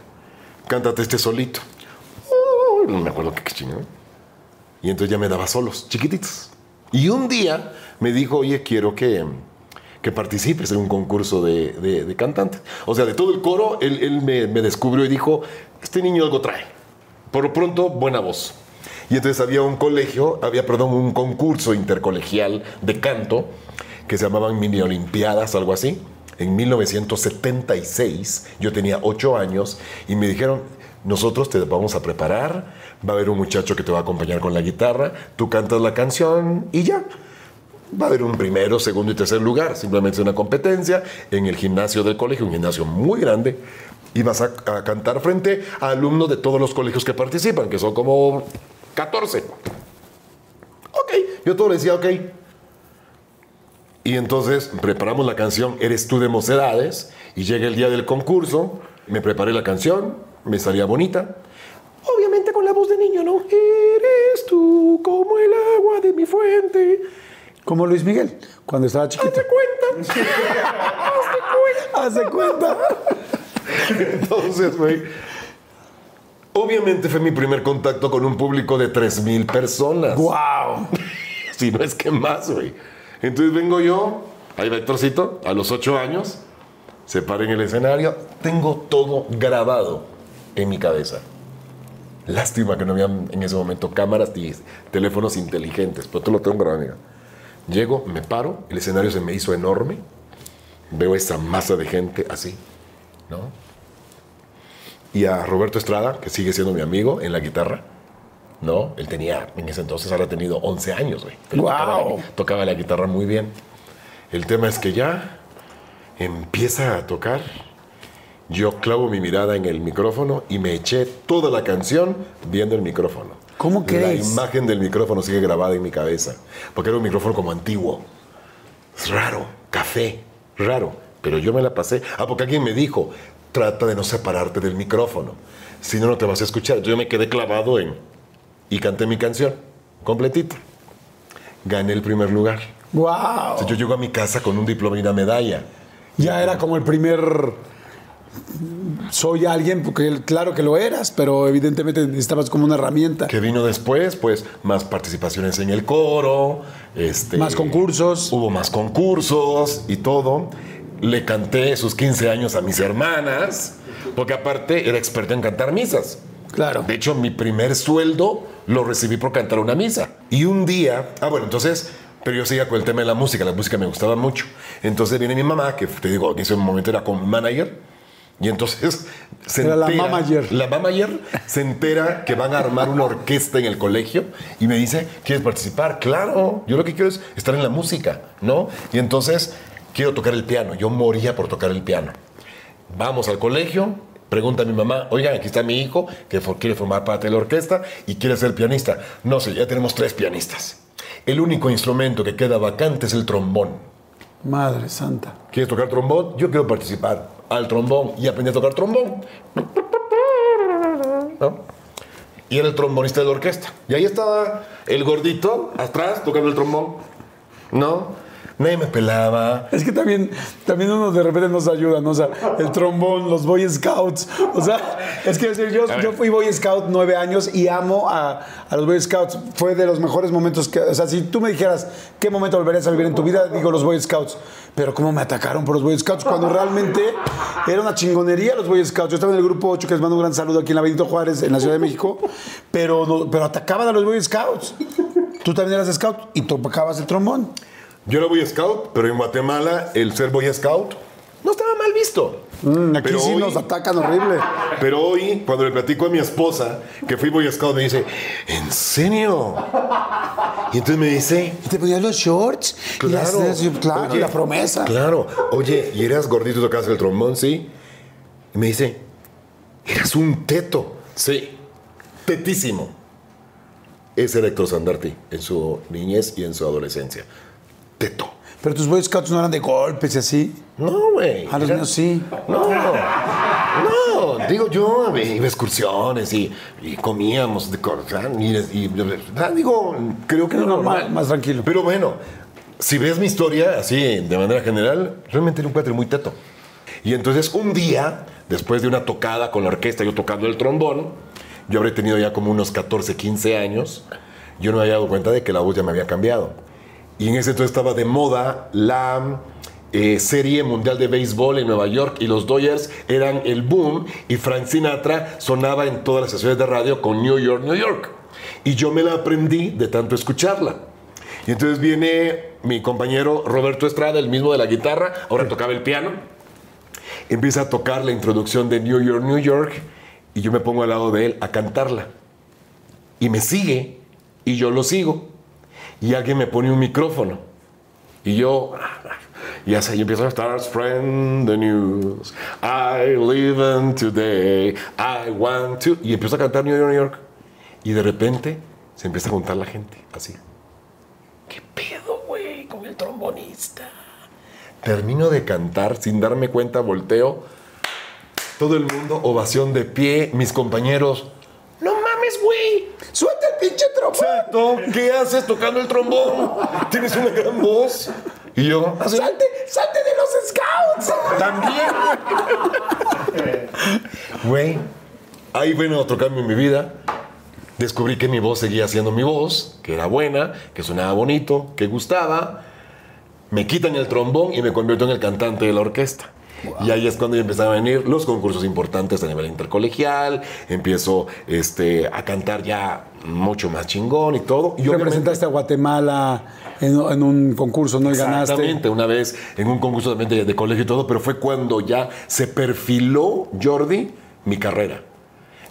Speaker 2: cántate este solito. Uh, no me acuerdo qué chingón. Y entonces ya me daba solos, chiquititos. Y un día me dijo, oye, quiero que, que participes en un concurso de, de, cantantes. O sea, de todo el coro, él, él me, me descubrió y dijo, este niño algo trae. Por lo pronto, buena voz. Y entonces había un colegio, había, perdón, un concurso intercolegial de canto que se llamaban mini olimpiadas, algo así. En 1976, yo tenía ocho años y me dijeron, nosotros te vamos a preparar, va a haber un muchacho que te va a acompañar con la guitarra, tú cantas la canción y ya. Va a haber un primero, segundo y tercer lugar, simplemente es una competencia en el gimnasio del colegio, un gimnasio muy grande, y vas a, a cantar frente a alumnos de todos los colegios que participan, que son como 14. Ok, yo todo le decía ok. Y entonces preparamos la canción Eres tú de Mocedades, y llega el día del concurso, me preparé la canción, me salía bonita. Obviamente con la voz de niño, ¿no? Eres tú como el agua de mi fuente.
Speaker 1: Como Luis Miguel, cuando estaba chiquito.
Speaker 2: Hazte cuenta.
Speaker 1: Hace cuenta.
Speaker 2: Entonces, güey. Obviamente fue mi primer contacto con un público de 3.000 personas.
Speaker 1: ¡Wow!
Speaker 2: Si no es que más, güey. Entonces vengo yo, ahí va Héctorcito, a los 8 años, se para en el escenario, tengo todo grabado en mi cabeza. Lástima que no habían en ese momento cámaras ni teléfonos inteligentes, pero todo lo tengo grabado. mira. Llego, me paro, el escenario se me hizo enorme, veo esa masa de gente así, ¿no? Y a Roberto Estrada, que sigue siendo mi amigo en la guitarra, ¿no? Él tenía, en ese entonces, ahora tenido 11 años, güey.
Speaker 1: ¡Guau!
Speaker 2: Tocaba, la- tocaba la guitarra muy bien. El tema es que ya empieza a tocar. Yo clavo mi mirada en el micrófono y me eché toda la canción viendo el micrófono.
Speaker 1: ¿Cómo crees?
Speaker 2: La imagen del micrófono sigue grabada en mi cabeza. Porque era un micrófono como antiguo. Es raro, café, raro. Pero yo me la pasé. Ah, porque alguien me dijo, trata de no separarte del micrófono. Si no, no te vas a escuchar. Yo me quedé clavado en... Y canté mi canción, completita. Gané el primer lugar.
Speaker 1: ¡Wow!
Speaker 2: Entonces yo llego a mi casa con un diploma y una medalla.
Speaker 1: Ya era como el primer. Soy alguien, porque claro que lo eras, pero evidentemente necesitabas como una herramienta.
Speaker 2: que vino después, pues más participaciones en el coro, este,
Speaker 1: Más concursos.
Speaker 2: Hubo más concursos y todo. Le canté sus 15 años a mis hermanas, porque aparte era experto en cantar misas.
Speaker 1: Claro.
Speaker 2: De hecho, mi primer sueldo lo recibí por cantar una misa. Y un día, ah, bueno, entonces, pero yo seguía con el tema de la música, la música me gustaba mucho. Entonces viene mi mamá, que te digo, en ese momento era con manager, y entonces se
Speaker 1: Era la
Speaker 2: entera-. La mamager se entera que van a armar una orquesta en el colegio y me dice, ¿quieres participar? Claro, yo lo que quiero es estar en la música, ¿no? Y entonces quiero tocar el piano, yo moría por tocar el piano. Vamos al colegio, pregunta a mi mamá, oigan, aquí está mi hijo que quiere formar parte de la orquesta y quiere ser pianista. No sé, ya tenemos tres pianistas. El único instrumento que queda vacante es el trombón.
Speaker 1: Madre santa.
Speaker 2: ¿Quieres tocar trombón? Yo quiero participar al trombón y aprendí a tocar trombón. ¿No? Y era el trombonista de la orquesta. Y ahí estaba el gordito atrás tocando el trombón. ¿No? Nadie me pelaba.
Speaker 1: Es que también, también uno de repente nos ayuda, ¿no? O sea, el trombón, los Boy Scouts. O sea, es que yo, yo fui Boy Scout nueve años y amo a, a los Boy Scouts. Fue de los mejores momentos que. O sea, si tú me dijeras qué momento volverías a vivir en tu vida, digo los Boy Scouts. Pero cómo me atacaron por los Boy Scouts cuando realmente era una chingonería los Boy Scouts. Yo estaba en el grupo 8, que les mando un gran saludo aquí en la Benito Juárez, en la Ciudad de México, pero, no- pero atacaban a los Boy Scouts. Tú también eras scout y tocabas el trombón.
Speaker 2: Yo era Boy Scout, pero en Guatemala el ser Boy Scout no estaba mal visto.
Speaker 1: Mm, aquí
Speaker 2: Pero
Speaker 1: sí
Speaker 2: hoy-
Speaker 1: nos atacan horrible.
Speaker 2: Pero hoy, cuando le platico a mi esposa que fui Boy Scout, me dice, ¿en serio? Y entonces me dice,
Speaker 1: Y te ponías los shorts. Y las- claro,
Speaker 2: Oye,
Speaker 1: la promesa.
Speaker 2: Claro. Oye, ¿y eras gordito y tocabas el trombón? Sí. Y me dice, eras un teto. Sí. Tetísimo. Ese era Héctor Sandarti en su niñez y en su adolescencia. Teto.
Speaker 1: Pero tus Boy Scouts no eran de golpes y así.
Speaker 2: No, güey.
Speaker 1: A los
Speaker 2: Era-
Speaker 1: míos sí.
Speaker 2: No, no, digo yo, iba a excursiones y, y comíamos de cosas, y, y- digo, creo que
Speaker 1: Es
Speaker 2: era
Speaker 1: normal,
Speaker 2: normal.
Speaker 1: más tranquilo.
Speaker 2: Pero bueno, si ves mi historia así de manera general, realmente era un cuate muy teto. Y entonces un día, después de una tocada con la orquesta, yo tocando el trombón, yo habré tenido ya como unos 14, 15 años, yo no me había dado cuenta de que la voz ya me había cambiado. Y en ese entonces estaba de moda la eh, serie mundial de béisbol en Nueva York y los Dodgers eran el boom y Frank Sinatra sonaba en todas las estaciones de radio con New York, New York. Y yo me la aprendí de tanto escucharla. Y entonces viene mi compañero Roberto Estrada, el mismo de la guitarra, ahora tocaba el piano. Empieza a tocar la introducción de New York, New York, y yo me pongo al lado de él a cantarla. Y me sigue, y yo lo sigo. Y alguien me pone un micrófono. Y yo, y así yo empiezo a estar friend the news. I live in today. I want to. Y empiezo a cantar New York, New York. Y de repente se empieza a juntar la gente, así. ¿Qué pedo, güey, con el trombonista? Termino de cantar sin darme cuenta, volteo. Todo el mundo, ovación de pie, mis compañeros. No mames, güey.
Speaker 1: ¡Suelta el pinche trombón!
Speaker 2: Exacto. ¿Qué haces tocando el trombón? Tienes una gran voz. Y yo, así,
Speaker 1: ¡Salte, salte de los Scouts!
Speaker 2: también. Güey, ahí vino otro cambio en mi vida. Descubrí que mi voz seguía siendo mi voz, que era buena, que sonaba bonito, que gustaba. Me quitan el trombón y me convierto en el cantante de la orquesta. Y ahí es cuando ya empezaron a venir los concursos importantes a nivel intercolegial. Empiezo este, a cantar ya mucho más chingón y todo. Y
Speaker 1: Representaste a Guatemala en, en un concurso, ¿no? Y ganaste.
Speaker 2: Exactamente, una vez en un concurso también de, de colegio y todo, pero fue cuando ya se perfiló, Jordi, mi carrera.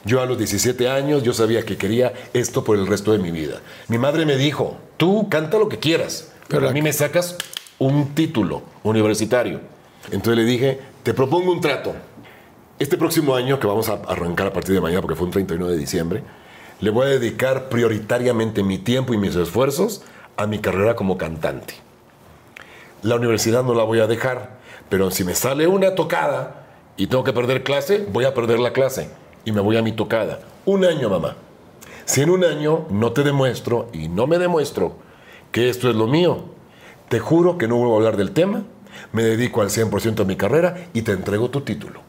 Speaker 2: Yo a los 17 años, yo sabía que quería esto por el resto de mi vida. Mi madre me dijo, tú canta lo que quieras, pero a mí me sacas un título universitario. Entonces le dije, te propongo un trato. Este próximo año, que vamos a arrancar a partir de mañana, porque fue un 31 de diciembre, le voy a dedicar prioritariamente mi tiempo y mis esfuerzos a mi carrera como cantante. La universidad no la voy a dejar, pero si me sale una tocada y tengo que perder clase, voy a perder la clase y me voy a mi tocada. Un año, mamá. Si en un año no te demuestro y no me demuestro que esto es lo mío, te juro que no vuelvo a hablar del tema, me dedico al 100% a mi carrera y te entrego tu título.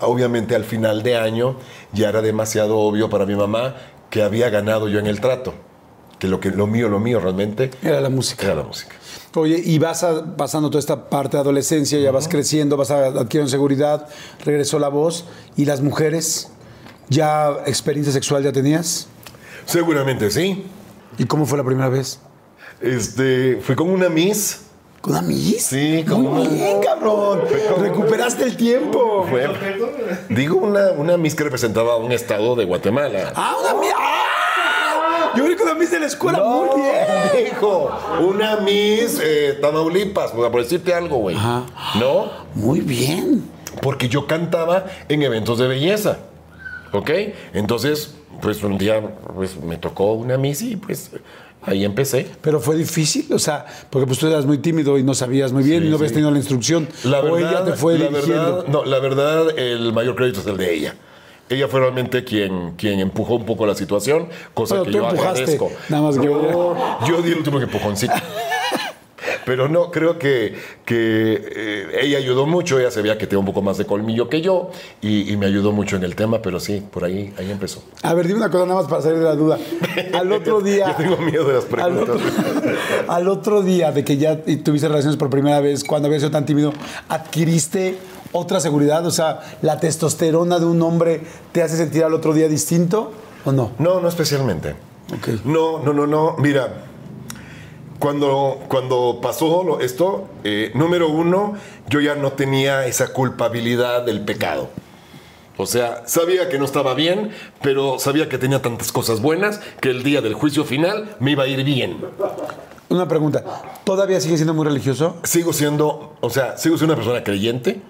Speaker 2: Obviamente al final de año ya era demasiado obvio para mi mamá que había ganado yo en el trato, que lo, que, lo mío, lo mío realmente
Speaker 1: Era la música.
Speaker 2: era la música.
Speaker 1: Oye, y vas a- pasando toda esta parte de adolescencia, ya vas creciendo, vas a- adquiriendo seguridad, regresó la voz. ¿Y las mujeres? ¿Ya experiencia sexual ya tenías?
Speaker 2: Seguramente sí.
Speaker 1: ¿Y cómo fue la primera vez?
Speaker 2: Este, fui con una Miss.
Speaker 1: ¿Con Miss?
Speaker 2: Sí, con
Speaker 1: Muy bien, cabrón. Recuperaste el tiempo.
Speaker 2: Fue- digo una, una Miss que representaba un estado de Guatemala.
Speaker 1: ¡Ah, una Miss! ¡Ah! Yo creo que una Miss de la escuela. Muy bien.
Speaker 2: Hijo, una Miss eh, Tamaulipas, por decirte algo, güey. ¿No?
Speaker 1: Muy bien.
Speaker 2: Porque yo cantaba en eventos de belleza. ¿Ok? Entonces, pues un día pues, me tocó una Miss y pues ahí empecé.
Speaker 1: Pero fue difícil, o sea, porque pues tú eras muy tímido y no sabías muy bien
Speaker 2: Sí,
Speaker 1: y no habías
Speaker 2: sí.
Speaker 1: tenido la instrucción.
Speaker 2: La
Speaker 1: o
Speaker 2: verdad,
Speaker 1: ella te fue
Speaker 2: la
Speaker 1: dirigiendo.
Speaker 2: verdad, no, la verdad, el mayor crédito es el de ella. Ella fue realmente quien, quien empujó un poco la situación, cosa que
Speaker 1: tú
Speaker 2: yo
Speaker 1: empujaste,
Speaker 2: agradezco.
Speaker 1: nada más que-
Speaker 2: yo, yo di el último empujoncito. Pero no, creo que, que eh, ella ayudó mucho, ella se veía que tenía un poco más de colmillo que yo y, y me ayudó mucho en el tema, pero sí, por ahí, ahí empezó.
Speaker 1: A ver, dime una cosa nada más para salir de la duda. Al otro día.
Speaker 2: Yo tengo miedo de las
Speaker 1: al otro,
Speaker 2: preguntas.
Speaker 1: al otro día de que ya tuviste relaciones por primera vez, cuando habías sido tan tímido, ¿adquiriste otra seguridad? O sea, ¿la testosterona de un hombre te hace sentir al otro día distinto o no?
Speaker 2: No, no especialmente. No, no, no, no. Mira, cuando, cuando pasó esto, eh, número uno, yo ya no tenía esa culpabilidad del pecado. O sea, sabía que no estaba bien, pero sabía que tenía tantas cosas buenas que el día del juicio final me iba a ir bien.
Speaker 1: Una pregunta. ¿Todavía sigues siendo muy religioso?
Speaker 2: Sigo siendo, o sea, sigo siendo una persona creyente.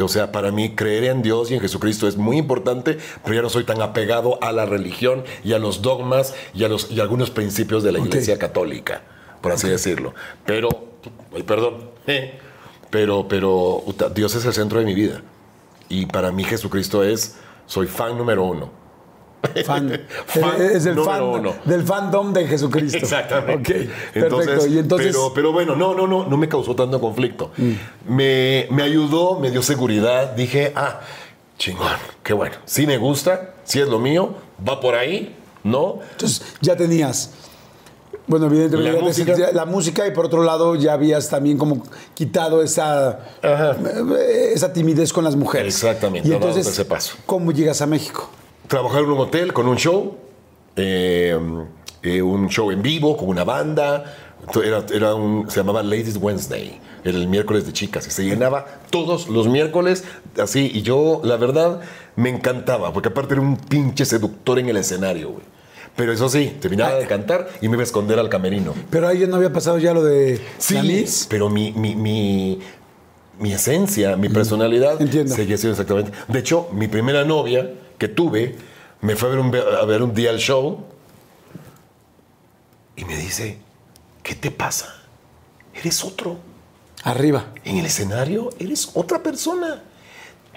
Speaker 2: O sea, para mí creer en Dios y en Jesucristo es muy importante, pero ya no soy tan apegado a la religión y a los dogmas y a, los, y a algunos principios de la
Speaker 1: Ok.
Speaker 2: Iglesia Católica, por así decirlo. Pero, ay, perdón, pero, pero Dios es el centro de mi vida. Y para mí Jesucristo es, soy fan número uno.
Speaker 1: Fan.
Speaker 2: Fan
Speaker 1: es el fan
Speaker 2: uno.
Speaker 1: del fandom de Jesucristo.
Speaker 2: Exactamente.
Speaker 1: Ok, perfecto. Y entonces,
Speaker 2: pero, pero bueno, no, no, no, no me causó tanto conflicto.
Speaker 1: Mm.
Speaker 2: Me, me ayudó, me dio seguridad. Dije, ah, chingón, qué bueno. Sí me gusta, sí es lo mío, va por ahí, ¿no?
Speaker 1: entonces ya tenías. Bueno, evidentemente
Speaker 2: La música.
Speaker 1: sentías- la música y por otro lado ya habías también como quitado esa, eh, esa timidez con las mujeres.
Speaker 2: Exactamente,
Speaker 1: Y
Speaker 2: no
Speaker 1: entonces,
Speaker 2: ese paso.
Speaker 1: ¿cómo llegas a México?
Speaker 2: Trabajar en un hotel con un show, eh, eh, un show en vivo con una banda. Era, era un, se llamaba Ladies Wednesday, era el miércoles de chicas y se llenaba todos los miércoles así. Y yo, la verdad, me encantaba, porque aparte era un pinche seductor en el escenario, güey. Pero eso sí, terminaba de cantar y me iba a esconder al camerino.
Speaker 1: Pero ahí ya no había pasado ya lo de
Speaker 2: Sí, pero mi, mi, mi, mi esencia, mi personalidad
Speaker 1: Entiendo.
Speaker 2: seguía siendo exactamente. De hecho, mi primera novia que tuve me fue a ver un, a ver un día al show y me dice, ¿qué te pasa? Eres otro.
Speaker 1: Arriba.
Speaker 2: En el escenario eres otra persona.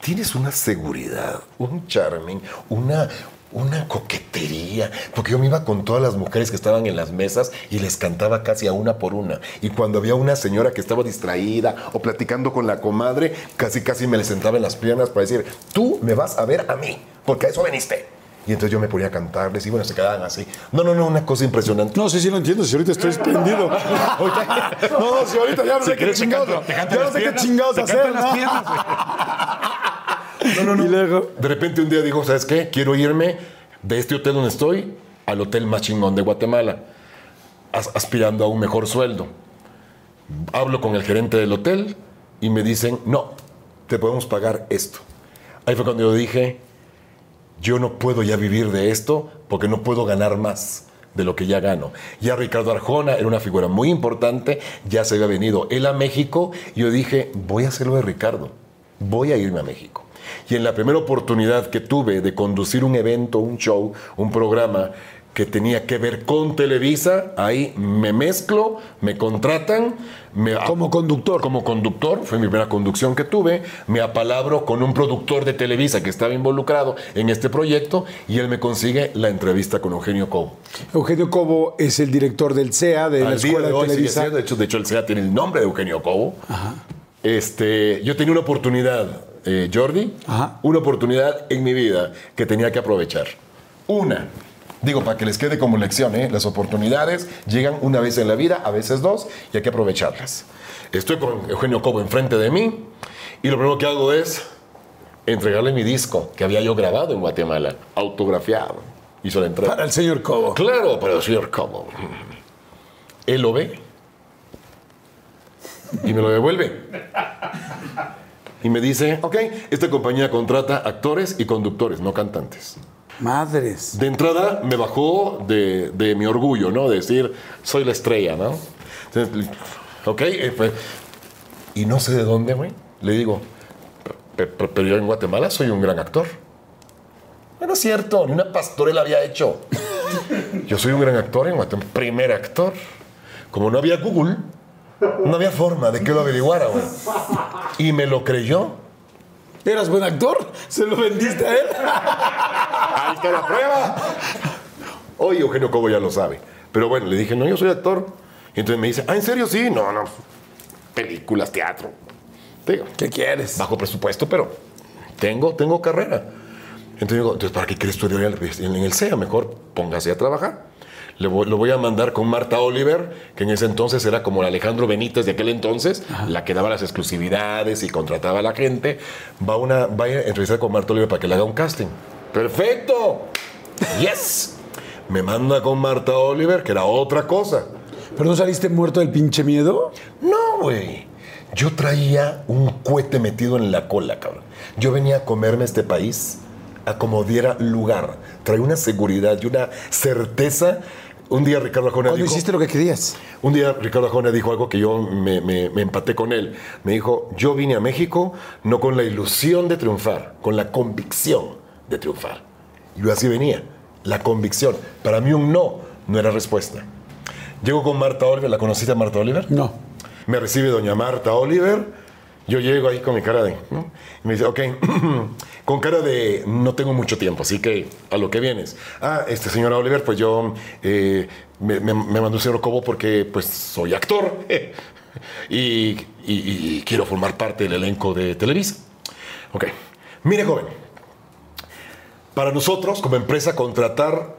Speaker 2: Tienes una seguridad, un charming, una, una coquetería. Porque yo me iba con todas las mujeres que estaban en las mesas y les cantaba casi a una por una. Y cuando había una señora que estaba distraída o platicando con la comadre, casi casi me le sentaba en las piernas para decir, tú me vas a ver a mí, porque a eso veniste. Y entonces yo me ponía a cantarles y bueno, se quedaban así. No, no, no, una cosa impresionante.
Speaker 1: No, sí, sí lo entiendo. Si ahorita estoy esplendido. no, no, si ahorita ya no sé qué chingados. Ya no sé qué chingados hacer.
Speaker 2: Piernas, No, no, no.
Speaker 1: Y luego.
Speaker 2: De repente un día digo, ¿sabes qué? Quiero irme de este hotel donde estoy al hotel más chingón de Guatemala, as- aspirando a un mejor sueldo. Hablo con el gerente del hotel y me dicen, no, te podemos pagar esto. Ahí fue cuando yo dije, yo no puedo ya vivir de esto porque no puedo ganar más de lo que ya gano. Ya Ricardo Arjona era una figura muy importante, ya se había venido él a México y yo dije, voy a hacerlo de Ricardo, voy a irme a México. Y en la primera oportunidad que tuve de conducir un evento, un show, un programa que tenía que ver con Televisa, ahí me mezclo, me contratan, me
Speaker 1: Como conductor.
Speaker 2: como conductor, fue mi primera conducción que tuve, me apalabro con un productor de Televisa que estaba involucrado en este proyecto y él me consigue la entrevista con Eugenio Cobo.
Speaker 1: Eugenio Cobo es el director del CEA, de la
Speaker 2: Al
Speaker 1: Escuela
Speaker 2: de hoy
Speaker 1: Televisa.
Speaker 2: siendo, de hecho, de hecho el SEA tiene el nombre de Eugenio Cobo. Este, yo tenía una oportunidad, eh, Jordi,
Speaker 1: Ajá.
Speaker 2: una oportunidad en mi vida que tenía que aprovechar. Una, digo, para que les quede como lección, ¿eh? las oportunidades llegan una vez en la vida, a veces dos, y hay que aprovecharlas. Estoy con Eugenio Cobo enfrente de mí y lo primero que hago es entregarle mi disco que había yo grabado en Guatemala, autografiado. Hizo la entrega.
Speaker 1: Para el señor Cobo.
Speaker 2: Claro, pero el señor Cobo. Él lo ve y me lo devuelve. Y me dice, ok, esta compañía contrata actores y conductores, no cantantes.
Speaker 1: Madres.
Speaker 2: De entrada me bajó de, de mi orgullo, ¿no? De decir, soy la estrella, ¿no? Entonces, ok, eh, pues, y no sé de dónde, güey. Le digo, "Pe- pe- pero yo en Guatemala soy un gran actor. No es cierto, ni una pastorela había hecho. Yo soy un gran actor en Guatemala, primer actor. Como no había Google, no había forma de que lo averiguara, güey. Y me lo creyó.
Speaker 1: ¿Eras buen actor? ¿Se lo vendiste a él?
Speaker 2: Ahí está la prueba. Hoy Eugenio Cobo ya lo sabe. Pero bueno, le dije, no, yo soy actor. Y entonces me dice, ah, ¿en serio? Sí, no, no. Películas, teatro. Digo,
Speaker 1: ¿Qué quieres?
Speaker 2: bajo presupuesto, pero tengo, tengo carrera. Entonces digo, entonces, ¿para qué quiere estudiar en el CEA? Mejor póngase a trabajar. Le voy- lo voy a mandar con Marta Oliver, que en ese entonces era como la Alejandro Benítez de aquel entonces, la que daba las exclusividades y contrataba a la gente. Va, una, va a entrevistar con Marta Oliver para que le haga un casting. ¡Perfecto! ¡Yes! Me manda con Marta Oliver, que era otra cosa.
Speaker 1: ¿Pero no saliste muerto del pinche miedo?
Speaker 2: No, güey. Yo traía un cohete metido en la cola, cabrón. Yo venía a comerme este país a como diera lugar. Traía una seguridad y una certeza. Un día Ricardo Arjona
Speaker 1: Cuando
Speaker 2: dijo...
Speaker 1: hiciste lo que querías.
Speaker 2: Un día Ricardo Arjona dijo algo que yo me, me- me empaté con él. Me dijo, yo vine a México no con la ilusión de triunfar, con la convicción de triunfar. Y yo así venía, la convicción. Para mí un no no era respuesta. Llego con Marta Oliver, ¿la conociste a Marta Oliver?
Speaker 1: No.
Speaker 2: Me recibe doña Marta Oliver. Yo llego ahí con mi cara de... ¿no? Me dice, ok, con cara de no tengo mucho tiempo, así que a lo que vienes. Ah, este señora Oliver, pues yo eh, me, me- mandó el señor Cobo porque pues soy actor y, y- y quiero formar parte del elenco de Televisa. Ok, mire joven, para nosotros como empresa contratar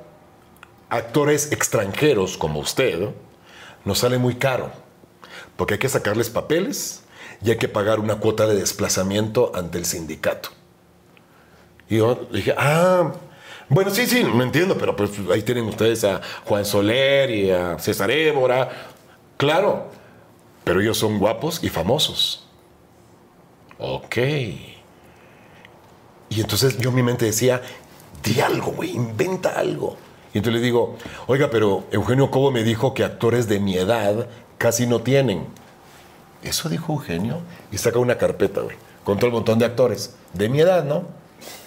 Speaker 2: actores extranjeros como usted nos sale muy caro porque hay que sacarles papeles y hay que pagar una cuota de desplazamiento ante el sindicato. Y yo dije, ah, bueno, sí, sí, no entiendo, pero pues ahí tienen ustedes a Juan Soler y a César Évora. Claro, pero ellos son guapos y famosos. Ok. Y entonces yo en mi mente decía, di algo, güey, inventa algo. Y entonces le digo, oiga, pero Eugenio Cobo me dijo que actores de mi edad casi no tienen. Eso dijo Eugenio. Y saca una carpeta, güey, con todo el montón de actores. De mi edad, ¿no?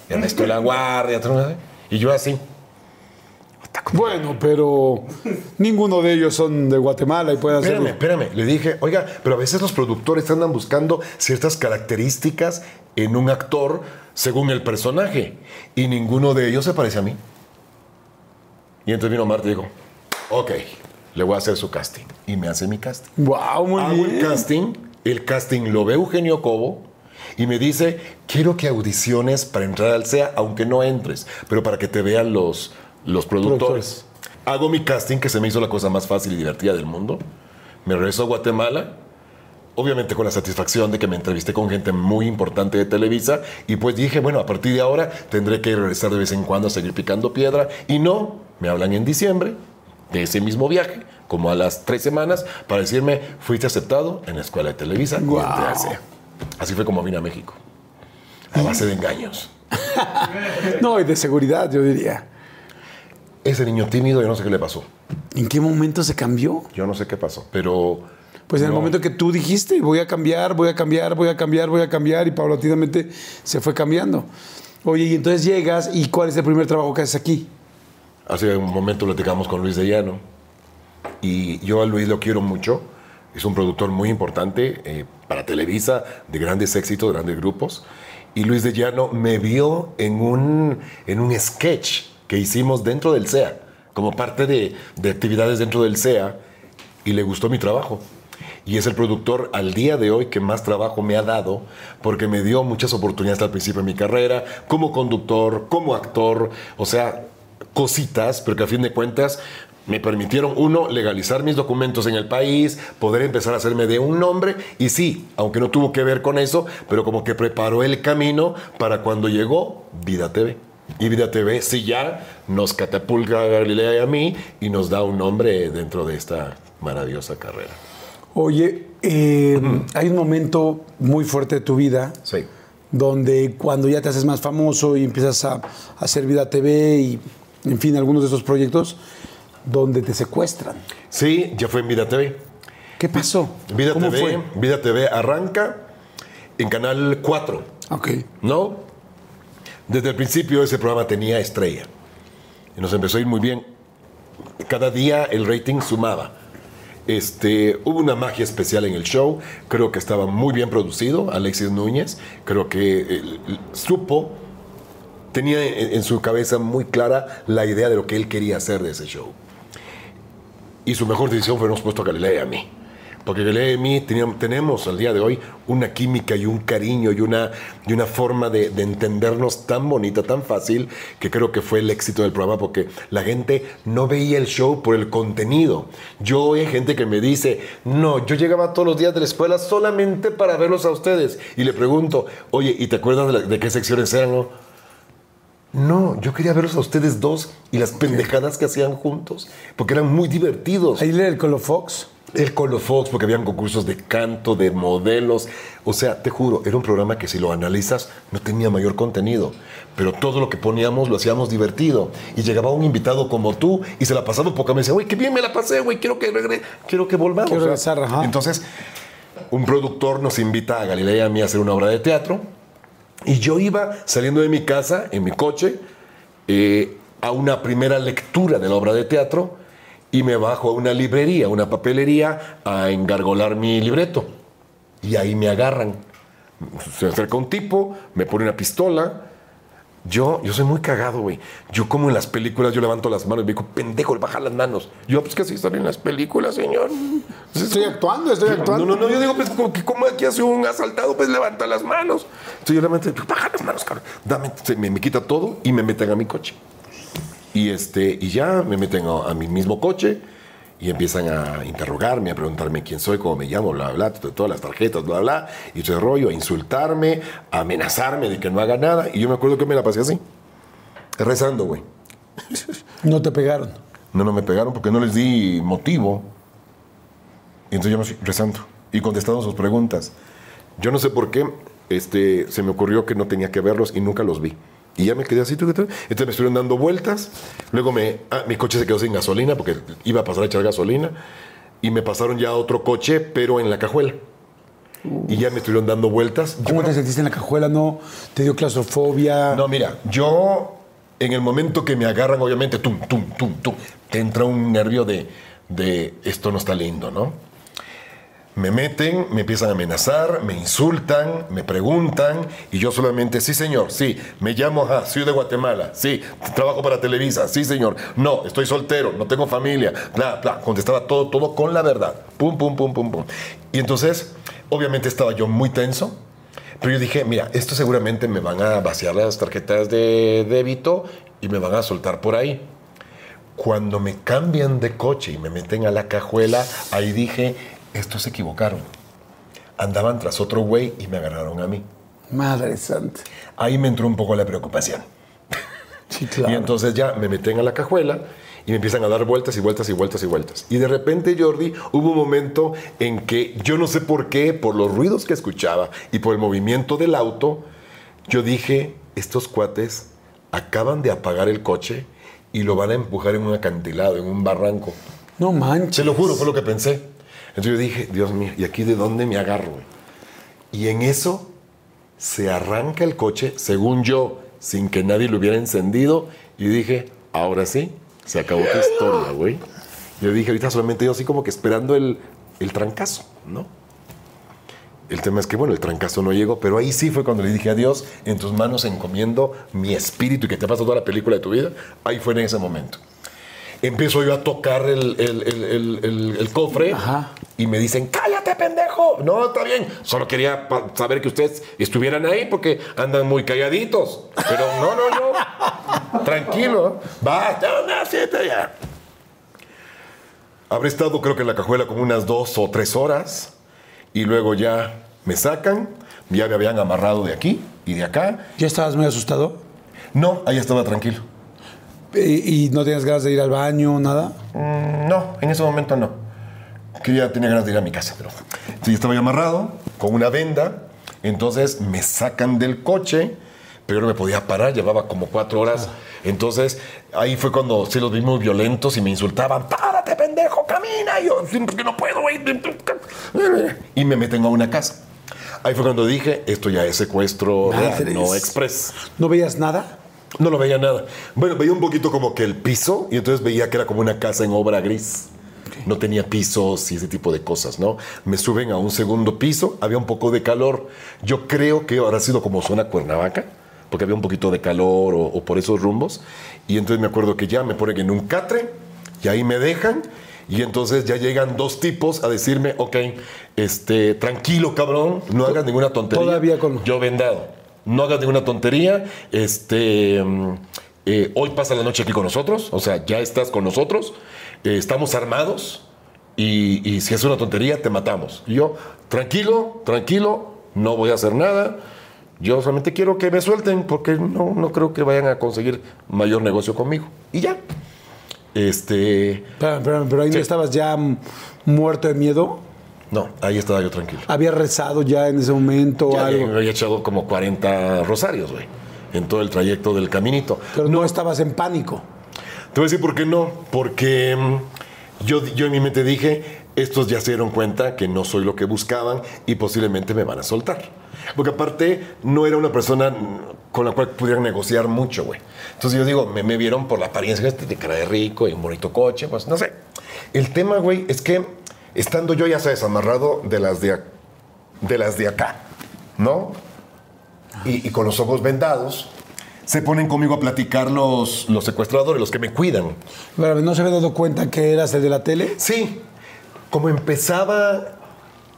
Speaker 2: Ernesto La Guardia, ¿eh? y yo así.
Speaker 1: Bueno, pero ninguno de ellos son de Guatemala y pueden
Speaker 2: Espérame,
Speaker 1: hacerlo.
Speaker 2: espérame. Le dije, oiga, pero a veces los productores andan buscando ciertas características en un actor según el personaje. Y ninguno de ellos se parece a mí. Y entonces vino Marta y dijo, ok, le voy a hacer su casting. Y me hace mi casting.
Speaker 1: Wow, muy
Speaker 2: Hago el casting, el casting lo ve Eugenio Cobo y me dice, quiero que audiciones para entrar al SEA, aunque no entres, pero para que te vean los, los productores. Hago mi casting, que se me hizo la cosa más fácil y divertida del mundo. Me regreso a Guatemala, obviamente con la satisfacción de que me entrevisté con gente muy importante de Televisa y pues dije, bueno, a partir de ahora tendré que regresar de vez en cuando a seguir picando piedra y no, me hablan en diciembre de ese mismo viaje, como a las tres semanas, para decirme, fuiste aceptado en la escuela de Televisa CEA. Así fue como vine a México, a base de engaños.
Speaker 1: No, y de seguridad, yo diría.
Speaker 2: Ese niño tímido, yo no sé qué le pasó.
Speaker 1: ¿En qué momento se cambió?
Speaker 2: Yo no sé qué pasó, pero...
Speaker 1: Pues en el momento que tú dijiste, voy a cambiar, voy a cambiar, voy a cambiar, voy a cambiar, y paulatinamente se fue cambiando. Oye, y entonces llegas, ¿y cuál es el primer trabajo que haces aquí?
Speaker 2: Hace un momento platicamos con Luis de Llano y yo a Luis lo quiero mucho. Es un productor muy importante eh, para Televisa, de grandes éxitos, de grandes grupos. Y Luis de Llano me vio en un, en un sketch que hicimos dentro del SEA, como parte de, de actividades dentro del SEA, y le gustó mi trabajo. Y es el productor al día de hoy que más trabajo me ha dado, porque me dio muchas oportunidades al principio de mi carrera, como conductor, como actor, o sea, cositas, pero que a fin de cuentas me permitieron, uno, legalizar mis documentos en el país, poder empezar a hacerme de un nombre, y sí, aunque no tuvo que ver con eso, pero como que preparó el camino para cuando llegó Vida TV. Y Vida TV sí ya nos catapulta a Galilea y a mí y nos da un nombre dentro de esta maravillosa carrera.
Speaker 1: Oye, eh, hay un momento muy fuerte de tu vida
Speaker 2: Sí.
Speaker 1: donde cuando ya te haces más famoso y empiezas a, a hacer Vida TV y, en fin, algunos de esos proyectos, donde te secuestran.
Speaker 2: Sí, ya fue en Vida TV.
Speaker 1: ¿Qué pasó?
Speaker 2: Vida
Speaker 1: ¿Cómo
Speaker 2: TV,
Speaker 1: fue?
Speaker 2: Vida TV arranca en Canal 4,
Speaker 1: Ok.
Speaker 2: ¿no? Desde el principio ese programa tenía estrella. Y nos empezó a ir muy bien. Cada día el rating sumaba. Este, hubo una magia especial en el show. Creo que estaba muy bien producido. Alexis Núñez, creo que supo, tenía en, su cabeza muy clara la idea de lo que él quería hacer de ese show. Y su mejor decisión fue habernos puesto a Galilea y a mí. Porque Galilea y mí teníamos, tenemos al día de hoy una química y un cariño y una, y una forma de, de entendernos tan bonita, tan fácil, que creo que fue el éxito del programa porque la gente no veía el show por el contenido. Yo hay gente que me dice, no, yo llegaba todos los días de la escuela solamente para verlos a ustedes. Y le pregunto, oye, ¿y te acuerdas de, de qué secciones eran? no? No, yo quería verlos a ustedes dos y las pendejadas que hacían juntos, porque eran muy divertidos.
Speaker 1: Ahí lee el Colofox.
Speaker 2: El Colofox, porque habían concursos de canto, de modelos. O sea, te juro, era un programa que si lo analizas no tenía mayor contenido. Pero todo lo que poníamos lo hacíamos divertido. Y llegaba un invitado como tú y se la pasaba poca. Me decía, güey, qué bien me la pasé, güey, quiero que regre quiero que volvamos.
Speaker 1: Quiero regresar, ajá.
Speaker 2: Entonces, un productor nos invita a Galilea y a mí a hacer una obra de teatro. Y yo iba saliendo de mi casa, en mi coche, eh, a una primera lectura de la obra de teatro y me bajo a una librería, una papelería, a engargolar mi libreto. Y ahí me agarran. Se acerca un tipo, me pone una pistola. Yo, yo soy muy cagado, güey. Yo como en las películas, yo levanto las manos y me digo, pendejo, baja las manos. Yo, pues que así están en las películas, señor.
Speaker 1: Estoy actuando, estoy actuando.
Speaker 2: No, no, no, yo digo, pues, como que como aquí hace un asaltado, pues levanta las manos. Entonces yo le levanto, baja las manos, cabrón. Dame, se- me, me quita todo y me meten a mi coche. Y, este, y ya me meten a, a mi mismo coche y empiezan a interrogarme, a preguntarme quién soy, cómo me llamo, bla, bla, todas las tarjetas, bla, bla, y ese rollo, a insultarme, a amenazarme de que no haga nada. Y yo me acuerdo que me la pasé así, rezando, güey.
Speaker 1: No te pegaron.
Speaker 2: No, no me pegaron porque no les di motivo. Y entonces yo me fui rezando y contestando sus preguntas. Yo no sé por qué este, se me ocurrió que no tenía que verlos y nunca los vi. Y ya me quedé así. tuc. Entonces me estuvieron dando vueltas. Luego me, ah, mi coche se quedó sin gasolina porque iba a pasar a echar gasolina. Y me pasaron ya a otro coche, pero en la cajuela. Y ya me estuvieron dando vueltas.
Speaker 1: ¿Cómo te sentiste en la cajuela? ¿No? ¿Te dio claustrofobia?
Speaker 2: no, mira, yo en el momento que me agarran, obviamente, tum, tum, tum, tum, te entra un nervio de, de esto no está lindo, ¿no? Me meten, me empiezan a amenazar, me insultan, me preguntan y yo solamente, sí señor, sí, me llamo, ajá, soy de Guatemala, sí, trabajo para Televisa, sí señor, no, estoy soltero, no tengo familia, bla, bla, contestaba todo, todo con la verdad, pum, pum, pum, pum, pum. Y entonces, obviamente estaba yo muy tenso, pero yo dije, mira, esto seguramente me van a vaciar las tarjetas de débito y me van a soltar por ahí. Cuando me cambian de coche y me meten a la cajuela, ahí dije, estos se equivocaron. Andaban tras otro güey y me agarraron a mí.
Speaker 1: Madre santa.
Speaker 2: Ahí me entró un poco la preocupación.
Speaker 1: Sí, claro.
Speaker 2: Y entonces ya me meten a la cajuela y me empiezan a dar vueltas y vueltas y vueltas y vueltas. Y de repente, Jordi, hubo un momento en que yo no sé por qué, por los ruidos que escuchaba y por el movimiento del auto, yo dije, estos cuates acaban de apagar el coche y lo van a empujar en un acantilado, en un barranco.
Speaker 1: No manches.
Speaker 2: Se lo juro, fue lo que pensé. Entonces yo dije, Dios mío, ¿y aquí de dónde me agarro? Y en eso se arranca el coche, según yo, sin que nadie lo hubiera encendido, y dije, ahora sí, se acabó tu historia, güey. Yo dije, ahorita solamente yo así como que esperando el, el trancazo, ¿no? El tema es que, bueno, el trancazo no llegó, pero ahí sí fue cuando le dije a Dios, en tus manos encomiendo mi espíritu y que te pasa toda la película de tu vida. Ahí fue en ese momento. Empiezo yo a tocar el, el- el- el- el- el cofre
Speaker 1: Ajá.
Speaker 2: y me dicen, cállate, pendejo. No, está bien. Solo quería saber que ustedes estuvieran ahí porque andan muy calladitos. Pero no, no, no. Tranquilo. Va, ya, ya, siete ya. Habré estado creo que en la cajuela como unas dos o tres horas y luego ya me sacan, ya me habían amarrado de aquí y de acá.
Speaker 1: ¿Ya estabas muy asustado?
Speaker 2: No, ahí estaba tranquilo.
Speaker 1: ¿Y, no tenías ganas de ir al baño, nada?
Speaker 2: Mm, No, en ese momento no. Que ya tenía ganas de ir a mi casa, pero sí, estaba ya amarrado con una venda. Entonces me sacan del coche, pero no me podía parar, llevaba como cuatro horas. Entonces ahí fue cuando sí los vi muy violentos y me insultaban: ¡Párate, pendejo, camina! Y yo, "Sí, porque no puedo, güey. Y me meten a una casa. Ahí fue cuando dije: Esto ya es secuestro real, no express.
Speaker 1: ¿No veías nada?
Speaker 2: No lo veía nada. Bueno, veía un poquito como que el piso y entonces veía que era como una casa en obra gris. No tenía pisos y ese tipo de cosas, ¿no? Me suben a un segundo piso, había un poco de calor. Yo creo que habrá sido como zona Cuernavaca, porque había un poquito de calor o, o por esos rumbos. Y entonces me acuerdo que ya me ponen en un catre y ahí me dejan. Y entonces ya llegan dos tipos a decirme, ok, este, tranquilo cabrón, no hagas ninguna tontería.
Speaker 1: Todavía con-
Speaker 2: Yo vendado. No hagas ninguna tontería. Este, mm, eh, hoy pasa la noche aquí con nosotros. O sea, ya estás con nosotros. eh, estamos armados. Y, y si es una tontería, te matamos. Y yo, tranquilo, tranquilo, no voy a hacer nada. Yo solamente quiero que me suelten porque no, no creo que vayan a conseguir mayor negocio conmigo. Y ya. Este.
Speaker 1: Pero ahí no estabas ya muerto de miedo.
Speaker 2: No, ahí estaba yo tranquilo.
Speaker 1: ¿Había rezado ya en ese momento o
Speaker 2: Ya
Speaker 1: algo?
Speaker 2: me había echado como 40 rosarios, güey. En todo el trayecto del caminito.
Speaker 1: Pero no. estabas en pánico.
Speaker 2: Te voy a decir por qué no. Porque mm, yo, yo en mi mente dije, estos ya se dieron cuenta que no soy lo que buscaban y posiblemente me van a soltar. Porque aparte no era una persona con la cual pudieran negociar mucho, güey. Entonces yo digo, me, me vieron por la apariencia de cara de rico y un bonito coche, pues no sé. El tema, güey, es que estando yo ya sabes, amarrado de las de, de, las de acá, ¿no? y, y con los ojos vendados, se ponen conmigo a platicar los, los secuestradores, los que me cuidan.
Speaker 1: ¿no se había dado cuenta que eras el de la tele?
Speaker 2: Sí, como empezaba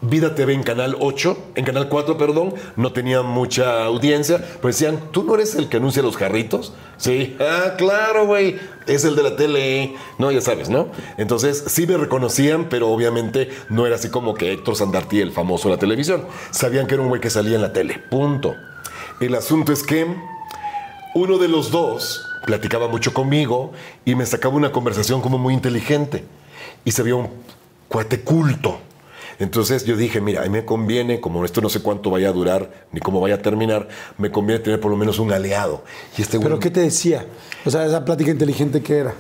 Speaker 2: Vida TV en Canal 8, en Canal 4, perdón, no tenía mucha audiencia, pues decían, ¿tú no eres el que anuncia los jarritos? Sí, ah, claro, güey, es el de la tele, no, ya sabes, ¿no? Entonces sí me reconocían, pero obviamente no era así como que Héctor Sandartí, el famoso de la televisión. Sabían que era un güey que salía en la tele, punto. El asunto es que uno de los dos platicaba mucho conmigo y me sacaba una conversación como muy inteligente. Y se veía un cuate culto. Entonces yo dije, mira, a mí me conviene, como esto no sé cuánto vaya a durar ni cómo vaya a terminar, me conviene tener por lo menos un aliado. Y este
Speaker 1: ¿Pero qué te decía? O sea, esa plática inteligente que era.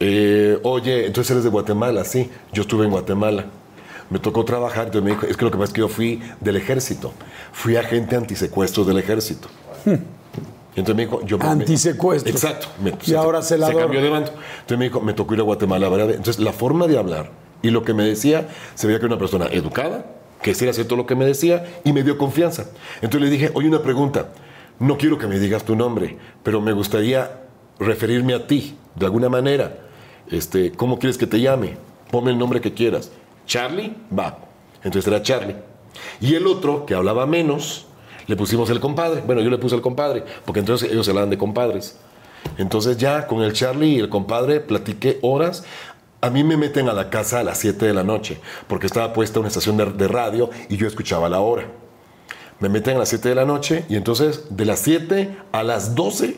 Speaker 2: eh, oye, entonces eres de Guatemala, sí. Yo estuve en Guatemala. Me tocó trabajar, entonces me dijo, es que lo que pasa es que yo fui del ejército. Fui agente antisecuestros del ejército. Y entonces me dijo, yo me-
Speaker 1: Antisecuestros.
Speaker 2: Exacto. Me-
Speaker 1: Y ahora celador.
Speaker 2: Se cambió de bando. Entonces me dijo, me tocó ir a Guatemala. ¿verdad? Entonces la forma de hablar y lo que me decía, se veía que era una persona educada, que era cierto lo que me decía y me dio confianza. Entonces le dije, oye, una pregunta. No quiero que me digas tu nombre, pero me gustaría referirme a ti de alguna manera. Este, ¿Cómo quieres que te llame? Ponme el nombre que quieras. ¿Charlie? Va. Entonces era Charlie. Y el otro, que hablaba menos, le pusimos el compadre. Bueno, yo le puse el compadre, porque entonces ellos se hablaban de compadres. Entonces ya con el Charlie y el compadre platiqué horas. A mí me meten a la casa a las 7 de la noche, porque estaba puesta una estación de, de radio y yo escuchaba la hora. Me meten a las 7 de la noche y entonces de las 7 a las 12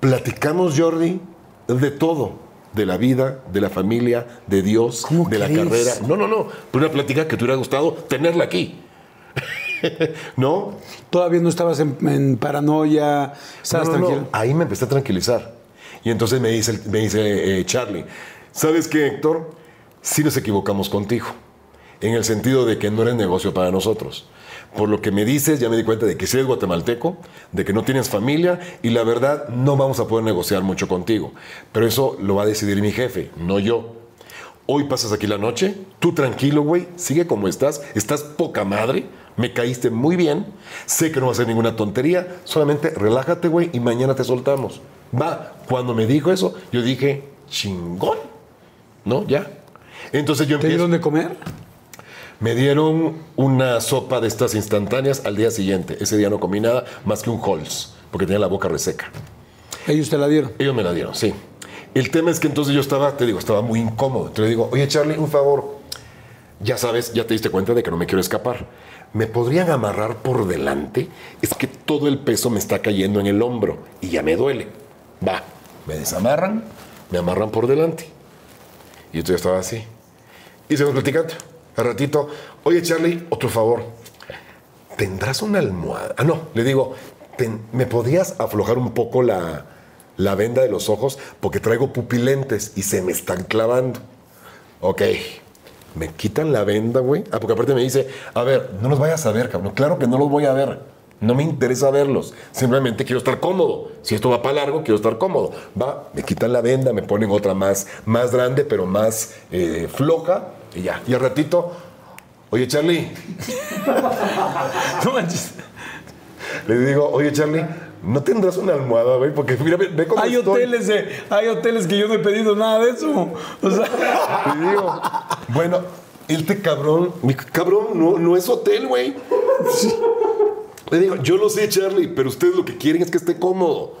Speaker 2: platicamos, Jordi, de todo. De la vida, de la familia, de Dios,
Speaker 1: ¿Cómo
Speaker 2: de la
Speaker 1: crees?
Speaker 2: carrera. No, no, no. Pero una plática que te hubiera gustado tenerla aquí. ¿No?
Speaker 1: Todavía no estabas en, en paranoia, estabas
Speaker 2: No, no, no.
Speaker 1: tranquilo.
Speaker 2: Ahí me empecé a tranquilizar. Y entonces me dice, me dice eh, Charlie, ¿sabes qué, Héctor? Sí nos equivocamos contigo. En el sentido de que no eres negocio para nosotros. Por lo que me dices, ya me di cuenta de que sí eres guatemalteco, de que no tienes familia y la verdad no vamos a poder negociar mucho contigo. Pero eso lo va a decidir mi jefe, no yo. Hoy pasas aquí la noche, tú tranquilo, güey, sigue como estás, estás poca madre, me caíste muy bien, sé que no va a ser ninguna tontería, solamente relájate, güey, y mañana te soltamos. Va, cuando me dijo eso, yo dije, chingón, ¿no? Ya. Entonces yo
Speaker 1: ¿Te
Speaker 2: empiezo.
Speaker 1: dieron de comer?
Speaker 2: Me dieron una sopa de estas instantáneas al día siguiente. Ese día no comí nada más que un Halls, porque tenía la boca reseca.
Speaker 1: Ellos te la dieron.
Speaker 2: Ellos me la dieron, sí. El tema es que entonces yo estaba, te digo, estaba muy incómodo. Entonces le digo, oye Charlie, un favor. Ya sabes, ya te diste cuenta de que no me quiero escapar. ¿Me podrían amarrar por delante? Es que todo el peso me está cayendo en el hombro y ya me duele. Va, me desamarran, me amarran por delante. Y entonces estaba así. Y seguimos platicando. Al ratito, oye Charlie, otro favor. ¿Tendrás una almohada? Ah, no, le digo, "Ten- ¿me podrías aflojar un poco la, la venda de los ojos? Porque traigo pupilentes y se me están clavando. Ok. Me quitan la venda, güey. Ah, porque aparte me dice, a ver, no los vayas a ver, cabrón. Claro que no los voy a ver. No me interesa verlos. Simplemente quiero estar cómodo. Si esto va para largo, quiero estar cómodo. Va, me quitan la venda, me ponen otra más, más grande, pero más eh, floja. Y ya. Y al ratito, oye, Charlie,
Speaker 1: No manches.
Speaker 2: le digo, oye, Charlie, ¿no tendrás una almohada, güey? Porque mira, ve, cómo
Speaker 1: Hay
Speaker 2: estoy.
Speaker 1: hoteles, de- hay hoteles que yo no he pedido nada de eso. O sea,
Speaker 2: Le digo, bueno, este cabrón, mi cabrón, no, no es hotel, güey. Le digo, yo lo sé, Charlie, pero ustedes lo que quieren es que esté cómodo.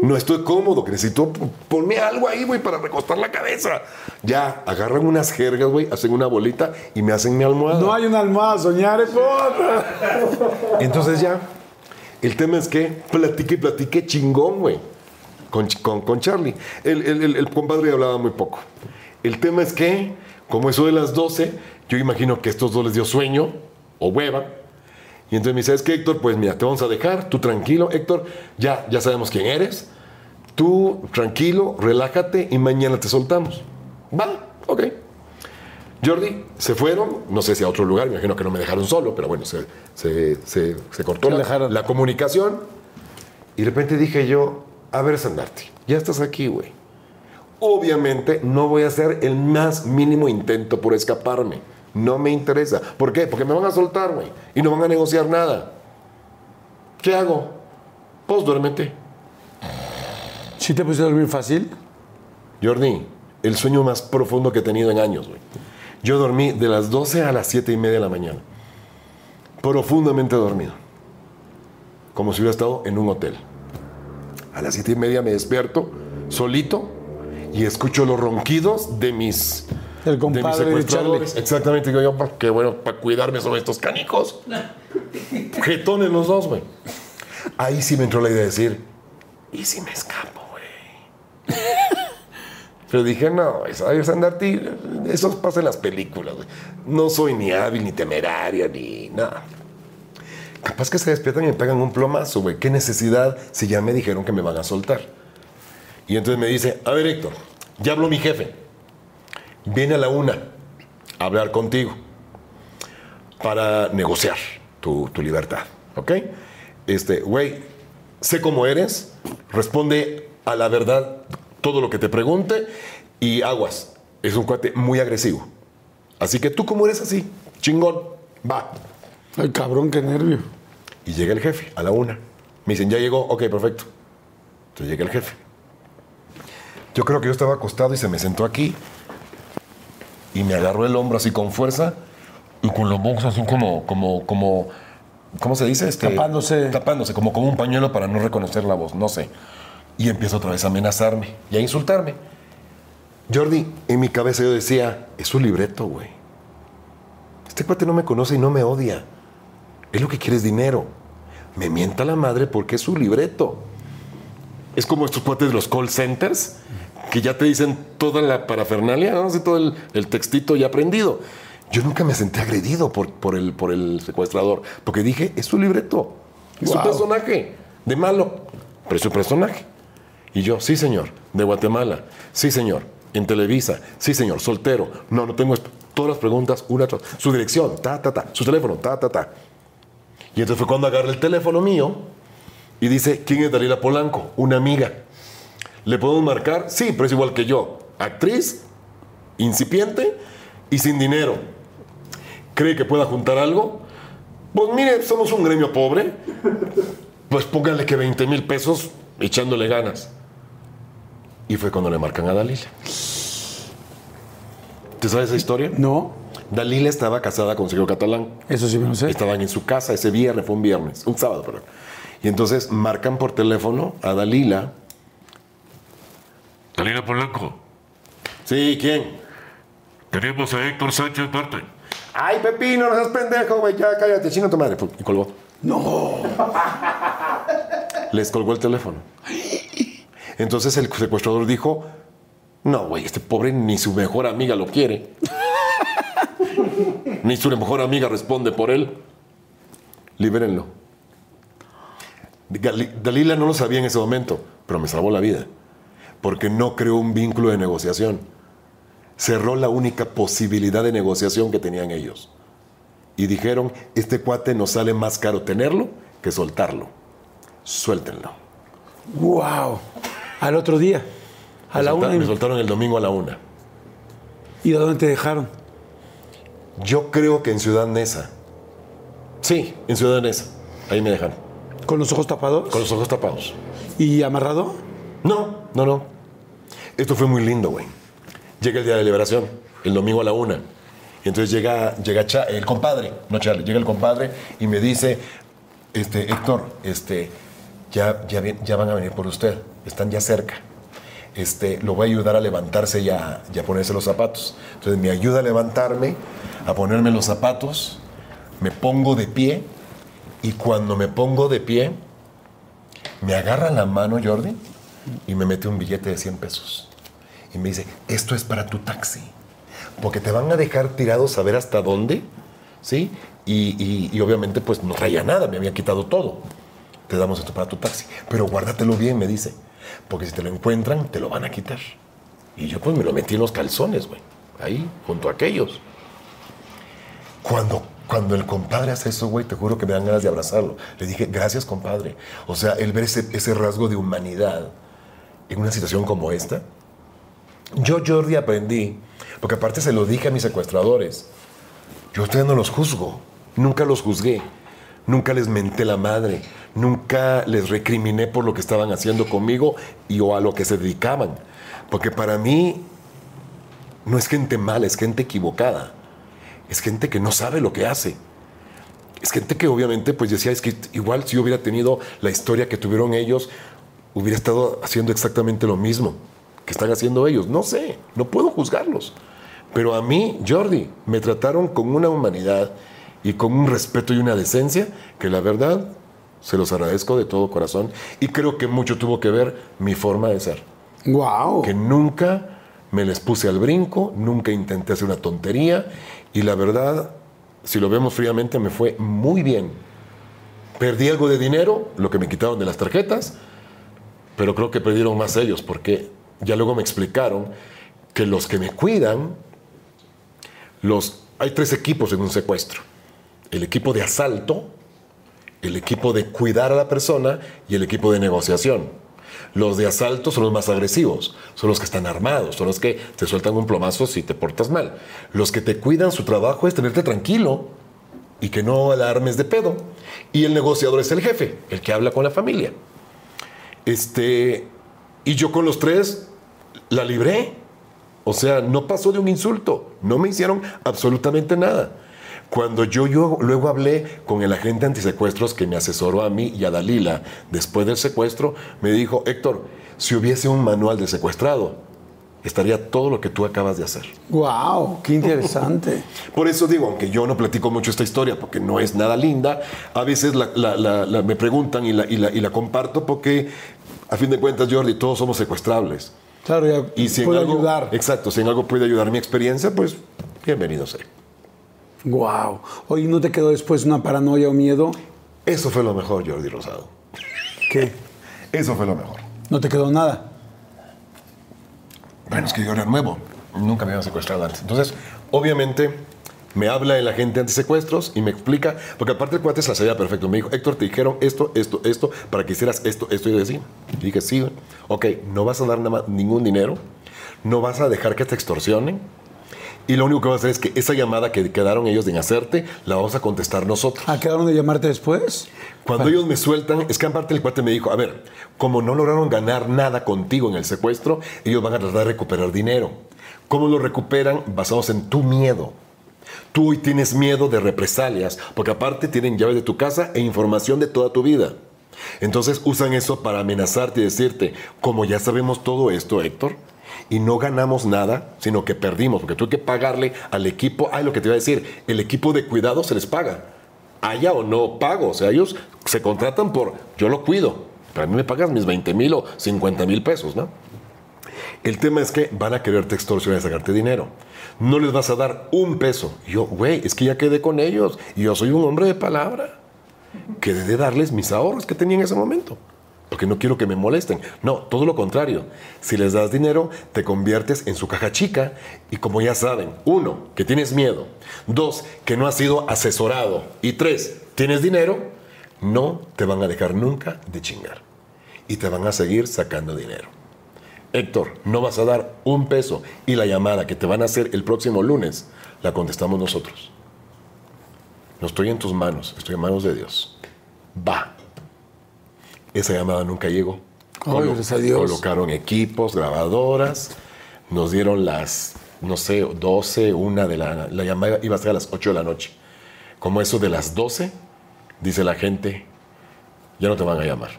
Speaker 2: No estoy cómodo, que necesito ponme algo ahí, güey, para recostar la cabeza. Ya, agarran unas jergas, güey, hacen una bolita y me hacen mi almohada.
Speaker 1: no hay una almohada, soñar es puta.
Speaker 2: Entonces ya, el tema es que platiqué, platiqué chingón, güey, con, con, con Charlie. El, el- el- el compadre hablaba muy poco. El tema es que, como eso de las 12, yo imagino que estos dos les dio sueño o hueva. Y entonces me dice, ¿sabes qué, Héctor? Pues mira, te vamos a dejar, tú tranquilo, Héctor, ya, ya sabemos quién eres. Tú tranquilo, relájate y mañana te soltamos. Va, ok. Jordi, se fueron, no sé si a otro lugar, me imagino que no me dejaron solo, pero bueno, se, se- se- se cortó la, la comunicación. Y de repente dije yo, a ver, Sandarti, ya estás aquí, güey. Obviamente no voy a hacer el más mínimo intento por escaparme. No me interesa. ¿Por qué? Porque me van a soltar, güey. Y no van a negociar nada. ¿Qué hago? Pues duérmete.
Speaker 1: ¿Sí te pusiste a dormir fácil?
Speaker 2: Jordi, el sueño más profundo que he tenido en años, güey. Yo dormí de las 12 a las 7 y media de la mañana. Profundamente dormido. Como si hubiera estado en un hotel. A las 7 y media me despierto, solito, y escucho los ronquidos de mis,
Speaker 1: El
Speaker 2: de mis
Speaker 1: compadre de. Charlie.
Speaker 2: Exactamente, digo yo, bueno, para cuidarme sobre estos canicos. Jetones los dos, güey. Ahí sí me entró la idea de decir, ¿y si me escapo, güey? Pero dije, no, ¿sabes, Andarte? Eso pasa en las películas, güey. No soy ni hábil, ni temeraria, ni nada. Capaz que se despiertan y me pegan un plomazo, güey. ¿Qué necesidad si ya me dijeron que me van a soltar? Y entonces me dice, a ver, Héctor, ya habló mi jefe. Viene a la una a hablar contigo para negociar tu, tu libertad, ¿ok? Este, güey, sé cómo eres, responde a la verdad todo lo que te pregunte y aguas. Es un cuate muy agresivo. Así que tú como eres así, chingón, va.
Speaker 1: Ay, cabrón, qué nervio.
Speaker 2: Y llega el jefe a la una. Me dicen, ya llegó, ok, perfecto. Entonces llega el jefe. Yo creo que yo estaba acostado y se me sentó aquí y me agarró el hombro así con fuerza y con los boxos así como, como, como, ¿cómo se dice? Este,
Speaker 1: Tapándose.
Speaker 2: Tapándose, como con un pañuelo para no reconocer la voz, no sé. Y empieza otra vez a amenazarme y a insultarme. Jordi, en mi cabeza yo decía, es su libreto, güey. Este cuate no me conoce y no me odia. Es lo que quiere es dinero. Me mienta la madre porque es su libreto. Es como estos cuates de los call centers que ya te dicen toda la parafernalia, ¿no? Todo el, el textito ya aprendido. yo nunca me sentí agredido por, por, el, por el secuestrador, porque dije, es su libreto, es su
Speaker 1: Wow.
Speaker 2: personaje, de malo, pero es su personaje. Y yo, sí señor, de Guatemala, sí señor, en Televisa, sí señor, soltero, no, no tengo todas las preguntas, una tras su dirección, ta, ta, ta, su teléfono, ta, ta, ta. Y entonces fue cuando agarra el teléfono mío y dice, ¿quién es Dalila Polanco? Una amiga. ¿Le podemos marcar? Sí, pero es igual que yo. Actriz, incipiente y sin dinero. ¿Cree que pueda juntar algo? Pues mire, somos un gremio pobre. Pues póngale que 20 mil pesos echándole ganas. Y fue cuando le marcan a Dalila. ¿Te sabes esa historia?
Speaker 1: No,
Speaker 2: Dalila estaba casada con Sergio Catalán.
Speaker 1: eso sí lo sé.
Speaker 2: Estaban en su casa ese viernes, fue un viernes, un sábado, perdón. Y entonces marcan por teléfono a Dalila.
Speaker 3: Dalila Polanco.
Speaker 2: Sí, ¿quién?
Speaker 3: Tenemos a Héctor Sánchez Marte.
Speaker 2: Ay, Pepino, no seas pendejo, güey, ya cállate, chino tu madre. Y colgó.
Speaker 1: No.
Speaker 2: Les colgó el teléfono. Entonces el secuestrador dijo, no, güey, este pobre ni su mejor amiga lo quiere. ni su mejor amiga responde por él. Libérenlo. Dalila no lo sabía en ese momento, pero me salvó la vida. Porque no creó un vínculo de negociación. Cerró la única posibilidad de negociación que tenían ellos. Y dijeron, este cuate nos sale más caro tenerlo que soltarlo. Suéltenlo.
Speaker 1: Wow. Al otro día. A
Speaker 2: Me
Speaker 1: la una.
Speaker 2: Me soltaron el domingo a la una.
Speaker 1: ¿Y a dónde te dejaron?
Speaker 2: Yo creo que en Ciudad Neza. Sí, en Ciudad Neza. Ahí me dejan.
Speaker 1: ¿Con los ojos tapados?
Speaker 2: Con los ojos tapados.
Speaker 1: ¿Y amarrado?
Speaker 2: No, no, no. Esto fue muy lindo, güey. Llega el día de liberación, el domingo a la una. Entonces llega, llega el compadre, no Charlie, llega el compadre y me dice, este, Héctor, este, ya, ya, ya van a venir por usted, están ya cerca. Este, lo voy a ayudar a levantarse y a, y a ponerse los zapatos. Entonces me ayuda a levantarme, a ponerme los zapatos, me pongo de pie y cuando me pongo de pie, me agarra la mano Jordi y me mete un billete de 100 pesos. Y me dice, esto es para tu taxi. Porque te van a dejar tirado saber hasta dónde, ¿sí? Y, y- obviamente pues no traía nada, me había quitado todo. Te damos esto para tu taxi. Pero guárdatelo bien, me dice. Porque si te lo encuentran, te lo van a quitar. Y yo pues me lo metí en los calzones, güey. Ahí, junto a aquellos. Cuando, cuando el compadre hace eso, güey, te juro que me dan ganas de abrazarlo. Le dije, gracias, compadre. O sea, el ver ese, ese rasgo de humanidad en una situación como esta. Yo, Jordi, aprendí, porque aparte se lo dije a mis secuestradores. Yo a ustedes no los juzgo, nunca los juzgué, nunca les menté la madre, nunca les recriminé por lo que estaban haciendo conmigo y o a lo que se dedicaban. Porque para mí no es gente mala, es gente equivocada. Es gente que no sabe lo que hace. Es gente que obviamente pues decía, es que igual si yo hubiera tenido la historia que tuvieron ellos, hubiera estado haciendo exactamente lo mismo que están haciendo ellos. No sé, no puedo juzgarlos. Pero a mí, Jordi, me trataron con una humanidad y con un respeto y una decencia que la verdad se los agradezco de todo corazón y creo que mucho tuvo que ver mi forma de ser
Speaker 1: Wow.
Speaker 2: que nunca me les puse al brinco, nunca intenté hacer una tontería y la verdad, si lo vemos fríamente, me fue muy bien. Perdí algo de dinero, lo que me quitaron de las tarjetas, pero creo que perdieron más ellos porque ya luego me explicaron que los que me cuidan, los, hay tres equipos en un secuestro. El equipo de asalto, el equipo de cuidar a la persona y el equipo de negociación. Los de asalto son los más agresivos, son los que están armados, son los que te sueltan un plomazo si te portas mal. Los que te cuidan, su trabajo es tenerte tranquilo y que no alarmes de pedo. Y el negociador es el jefe, el que habla con la familia. Este, y yo con los tres la libré. O sea, no pasó de un insulto, no me hicieron absolutamente nada. Cuando yo, yo luego hablé con el agente antisecuestros que me asesoró a mí y a Dalila después del secuestro, me dijo, Héctor, si hubiese un manual de secuestrado, estaría todo lo que tú acabas de hacer.
Speaker 1: Wow, qué interesante.
Speaker 2: Por eso digo, aunque yo no platico mucho esta historia porque no es nada linda, a veces la- la- la- la- me preguntan y la, y la- y la comparto porque, a fin de cuentas, Jordi, todos somos secuestrables.
Speaker 1: Claro, ya
Speaker 2: Y si algo,
Speaker 1: ayudar.
Speaker 2: Exacto, si en algo puede ayudar mi experiencia, pues bienvenido sea.
Speaker 1: Wow. Oye, ¿no te quedó después una paranoia o miedo?
Speaker 2: Eso fue lo mejor, Jordi Rosado.
Speaker 1: ¿Qué?
Speaker 2: Eso fue lo mejor.
Speaker 1: ¿No te quedó nada?
Speaker 2: Bueno, es que yo era nuevo. Nunca me habían secuestrado antes. Entonces, obviamente, me habla el agente antisecuestros y me explica, porque aparte el cuate se la sabía perfecto. Me dijo, Héctor, te dijeron esto, esto, esto, para que hicieras esto, esto y así. Y dije, sí, ok, no vas a dar nada más, ningún dinero, no vas a dejar que te extorsionen. Y lo único que vas a hacer es que esa llamada que quedaron ellos en hacerte, la vamos a contestar nosotros.
Speaker 1: ¿Ah, quedaron de llamarte después?
Speaker 2: Cuando ellos me sueltan, es que aparte el cuate me dijo, a ver, como no lograron ganar nada contigo en el secuestro, ellos van a tratar de recuperar dinero. ¿Cómo lo recuperan? Basados en tu miedo. Tú hoy tienes miedo de represalias, porque aparte tienen llaves de tu casa e información de toda tu vida. Entonces usan eso para amenazarte y decirte, como ya sabemos todo esto, Héctor, y no ganamos nada, sino que perdimos, porque tuve que pagarle al equipo, ay, lo que te iba a decir, el equipo de cuidado se les paga, haya o no pago, o sea, ellos se contratan por, yo lo cuido, pero a mí me pagas mis 20 mil o 50 mil pesos, ¿no? El tema es que van a quererte extorsionar y sacarte dinero. No les vas a dar un peso. Yo, güey, es que ya quedé con ellos. Y yo soy un hombre de palabra. Quedé de darles mis ahorros que tenía en ese momento. Porque no quiero que me molesten. No, todo lo contrario. Si les das dinero, te conviertes en su caja chica. Y como ya saben, uno, que tienes miedo. Dos, que no has sido asesorado. Y tres, tienes dinero, no te van a dejar nunca de chingar. Y te van a seguir sacando dinero. Héctor, no vas a dar un peso y la llamada que te van a hacer el próximo lunes la contestamos nosotros. No estoy en tus manos, estoy en manos de Dios. Va. Esa llamada nunca llegó.
Speaker 1: Ay, gracias a Dios.
Speaker 2: Colocaron equipos, grabadoras, nos dieron las, no sé, 12, una de la, la llamada iba a ser a las 8 de la noche. Como eso de las 12, dice la gente, ya no te van a llamar.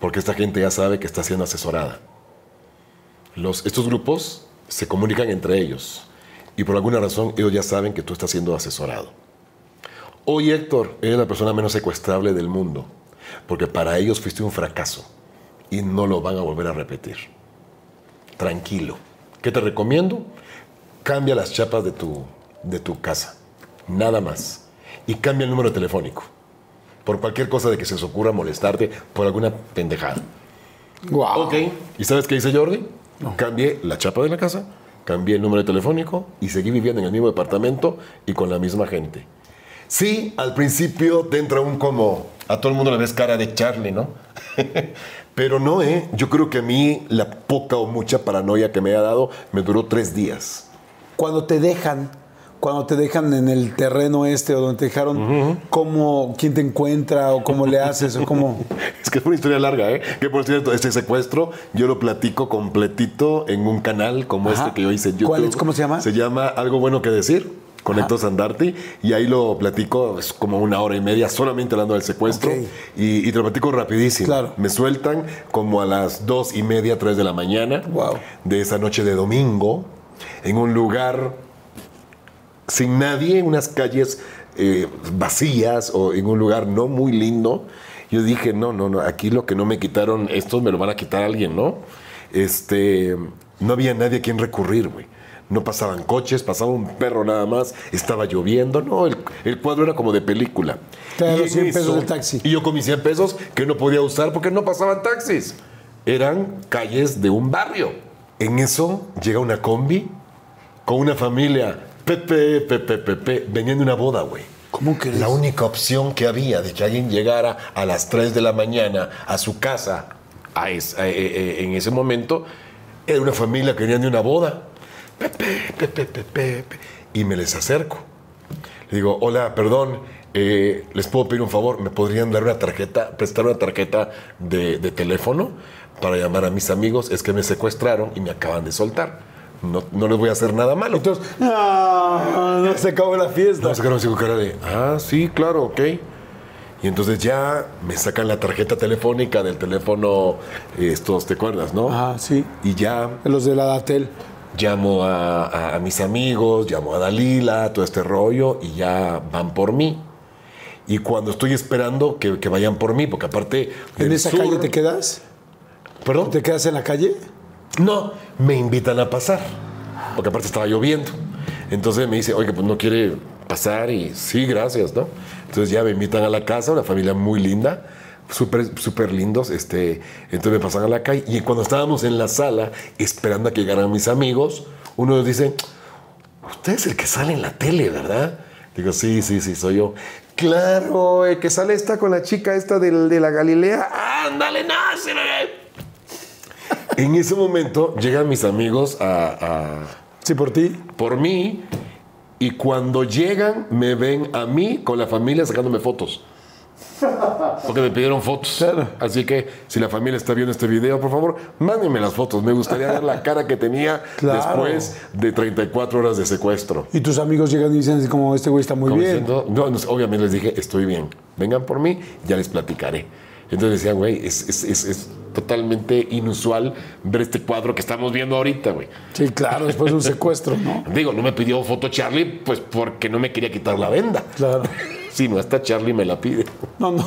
Speaker 2: Porque esta gente ya sabe que está siendo asesorada. Los, estos grupos se comunican entre ellos y por alguna razón ellos ya saben que tú estás siendo asesorado. Hoy Héctor eres la persona menos secuestrable del mundo porque para ellos fuiste un fracaso y no lo van a volver a repetir. Tranquilo. ¿Qué te recomiendo? Cambia las chapas de tu, de tu casa. Nada más. Y cambia el número telefónico. Por cualquier cosa de que se os ocurra molestarte por alguna pendejada.
Speaker 1: Wow.
Speaker 2: Ok. ¿Y sabes qué dice Jordi? Cambié la chapa de la casa, cambié el número telefónico y seguí viviendo en el mismo departamento y con la misma gente. Sí, al principio te entra un como... A todo el mundo le ves cara de Charlie, ¿no? Pero no, ¿eh? Yo creo que a mí la poca o mucha paranoia que me ha dado me duró tres días.
Speaker 1: Cuando te dejan, cuando te dejan en el terreno este o donde te dejaron, ¿cómo, quién te encuentra o cómo le haces o cómo?
Speaker 2: Es que fue una historia larga, ¿eh? Que por cierto, este secuestro yo lo platico completito en un canal como
Speaker 1: Ajá.
Speaker 2: este que yo hice en YouTube.
Speaker 1: ¿Cuál es? ¿Cómo se llama?
Speaker 2: Se llama Algo Bueno Que Decir. Con Héctor Sandarti y ahí lo platico es como una hora y media solamente hablando del secuestro y, y te lo platico rapidísimo.
Speaker 1: Claro.
Speaker 2: Me sueltan como a las dos y media, tres de la mañana
Speaker 1: Wow.
Speaker 2: de esa noche de domingo en un lugar sin nadie, en unas calles eh, vacías o en un lugar no muy lindo. Yo dije, no, no, no, aquí lo que no me quitaron, estos me lo van a quitar alguien, ¿no? Este, no había nadie a quien recurrir, güey. No pasaban coches, pasaba un perro nada más, estaba lloviendo, no, el, el cuadro era como de película.
Speaker 1: Te
Speaker 2: Y
Speaker 1: los
Speaker 2: en
Speaker 1: 100 pesos del taxi.
Speaker 2: Y yo con mis 100 pesos que no podía usar porque no pasaban taxis. Eran calles de un barrio. En eso llega una combi con una familia. Pepe, Pepe, Pepe, venían de una boda, güey.
Speaker 1: ¿Cómo crees?
Speaker 2: La única opción que había de que alguien llegara a las 3 de la mañana a su casa a es- a- eh, eh, en ese momento era una familia que venían de una boda. Pepe, Pepe, Pepe, Pepe. Y me les acerco. Le digo, hola, perdón, eh, les puedo pedir un favor, ¿me podrían dar una tarjeta, prestar una tarjeta de, de teléfono para llamar a mis amigos? Es que me secuestraron y me acaban de soltar. No, no les voy a hacer nada malo.
Speaker 1: Entonces, no, no se acabó la fiesta.
Speaker 2: No, sacaron así con cara de, ah, sí, claro, ok. Y entonces ya me sacan la tarjeta telefónica del teléfono, eh, estos, ¿te acuerdas, no?
Speaker 1: Ah, sí.
Speaker 2: Y ya
Speaker 1: Los de la Datel.
Speaker 2: Llamo a, a- a mis amigos, llamo a Dalila, todo este rollo, y ya van por mí. Y cuando estoy esperando que, que vayan por mí, porque aparte...
Speaker 1: ¿En esa
Speaker 2: sur-
Speaker 1: calle te quedas?
Speaker 2: ¿Perdón?
Speaker 1: ¿Te quedas en la calle?
Speaker 2: No, me invitan a pasar, porque aparte estaba lloviendo. Entonces me dice, oye, pues no quiere pasar y sí, gracias, ¿no? Entonces ya me invitan a la casa, una familia muy linda, súper, súper lindos, este, entonces me pasan a la calle y cuando estábamos en la sala esperando a que llegaran mis amigos, uno nos dice, usted es el que sale en la tele, ¿verdad? Digo, sí, sí, sí, soy yo. Claro, el que sale está con la chica esta del- de, la Galilea. ¡Ándale, nace! En ese momento llegan mis amigos a- a,
Speaker 1: Sí, por ti.
Speaker 2: por mí y cuando llegan me ven a mí con la familia sacándome fotos. Porque me pidieron fotos.
Speaker 1: Claro.
Speaker 2: Así que si la familia está viendo este video, por favor, mándenme las fotos. Me gustaría ver la cara que tenía
Speaker 1: Claro.
Speaker 2: después de 34 horas de secuestro.
Speaker 1: Y tus amigos llegan y dicen como, este güey está muy bien.
Speaker 2: diciendo- no, no, obviamente les dije, estoy bien. Vengan por mí, ya les platicaré. Entonces decían, güey, es, es- es- es totalmente inusual ver este cuadro que estamos viendo ahorita, güey.
Speaker 1: Sí, claro, después de un secuestro, ¿no?
Speaker 2: Digo, no me pidió foto Charlie, pues porque no me quería quitar la venda.
Speaker 1: Claro.
Speaker 2: Si no, hasta Charlie me la pide.
Speaker 1: No, no.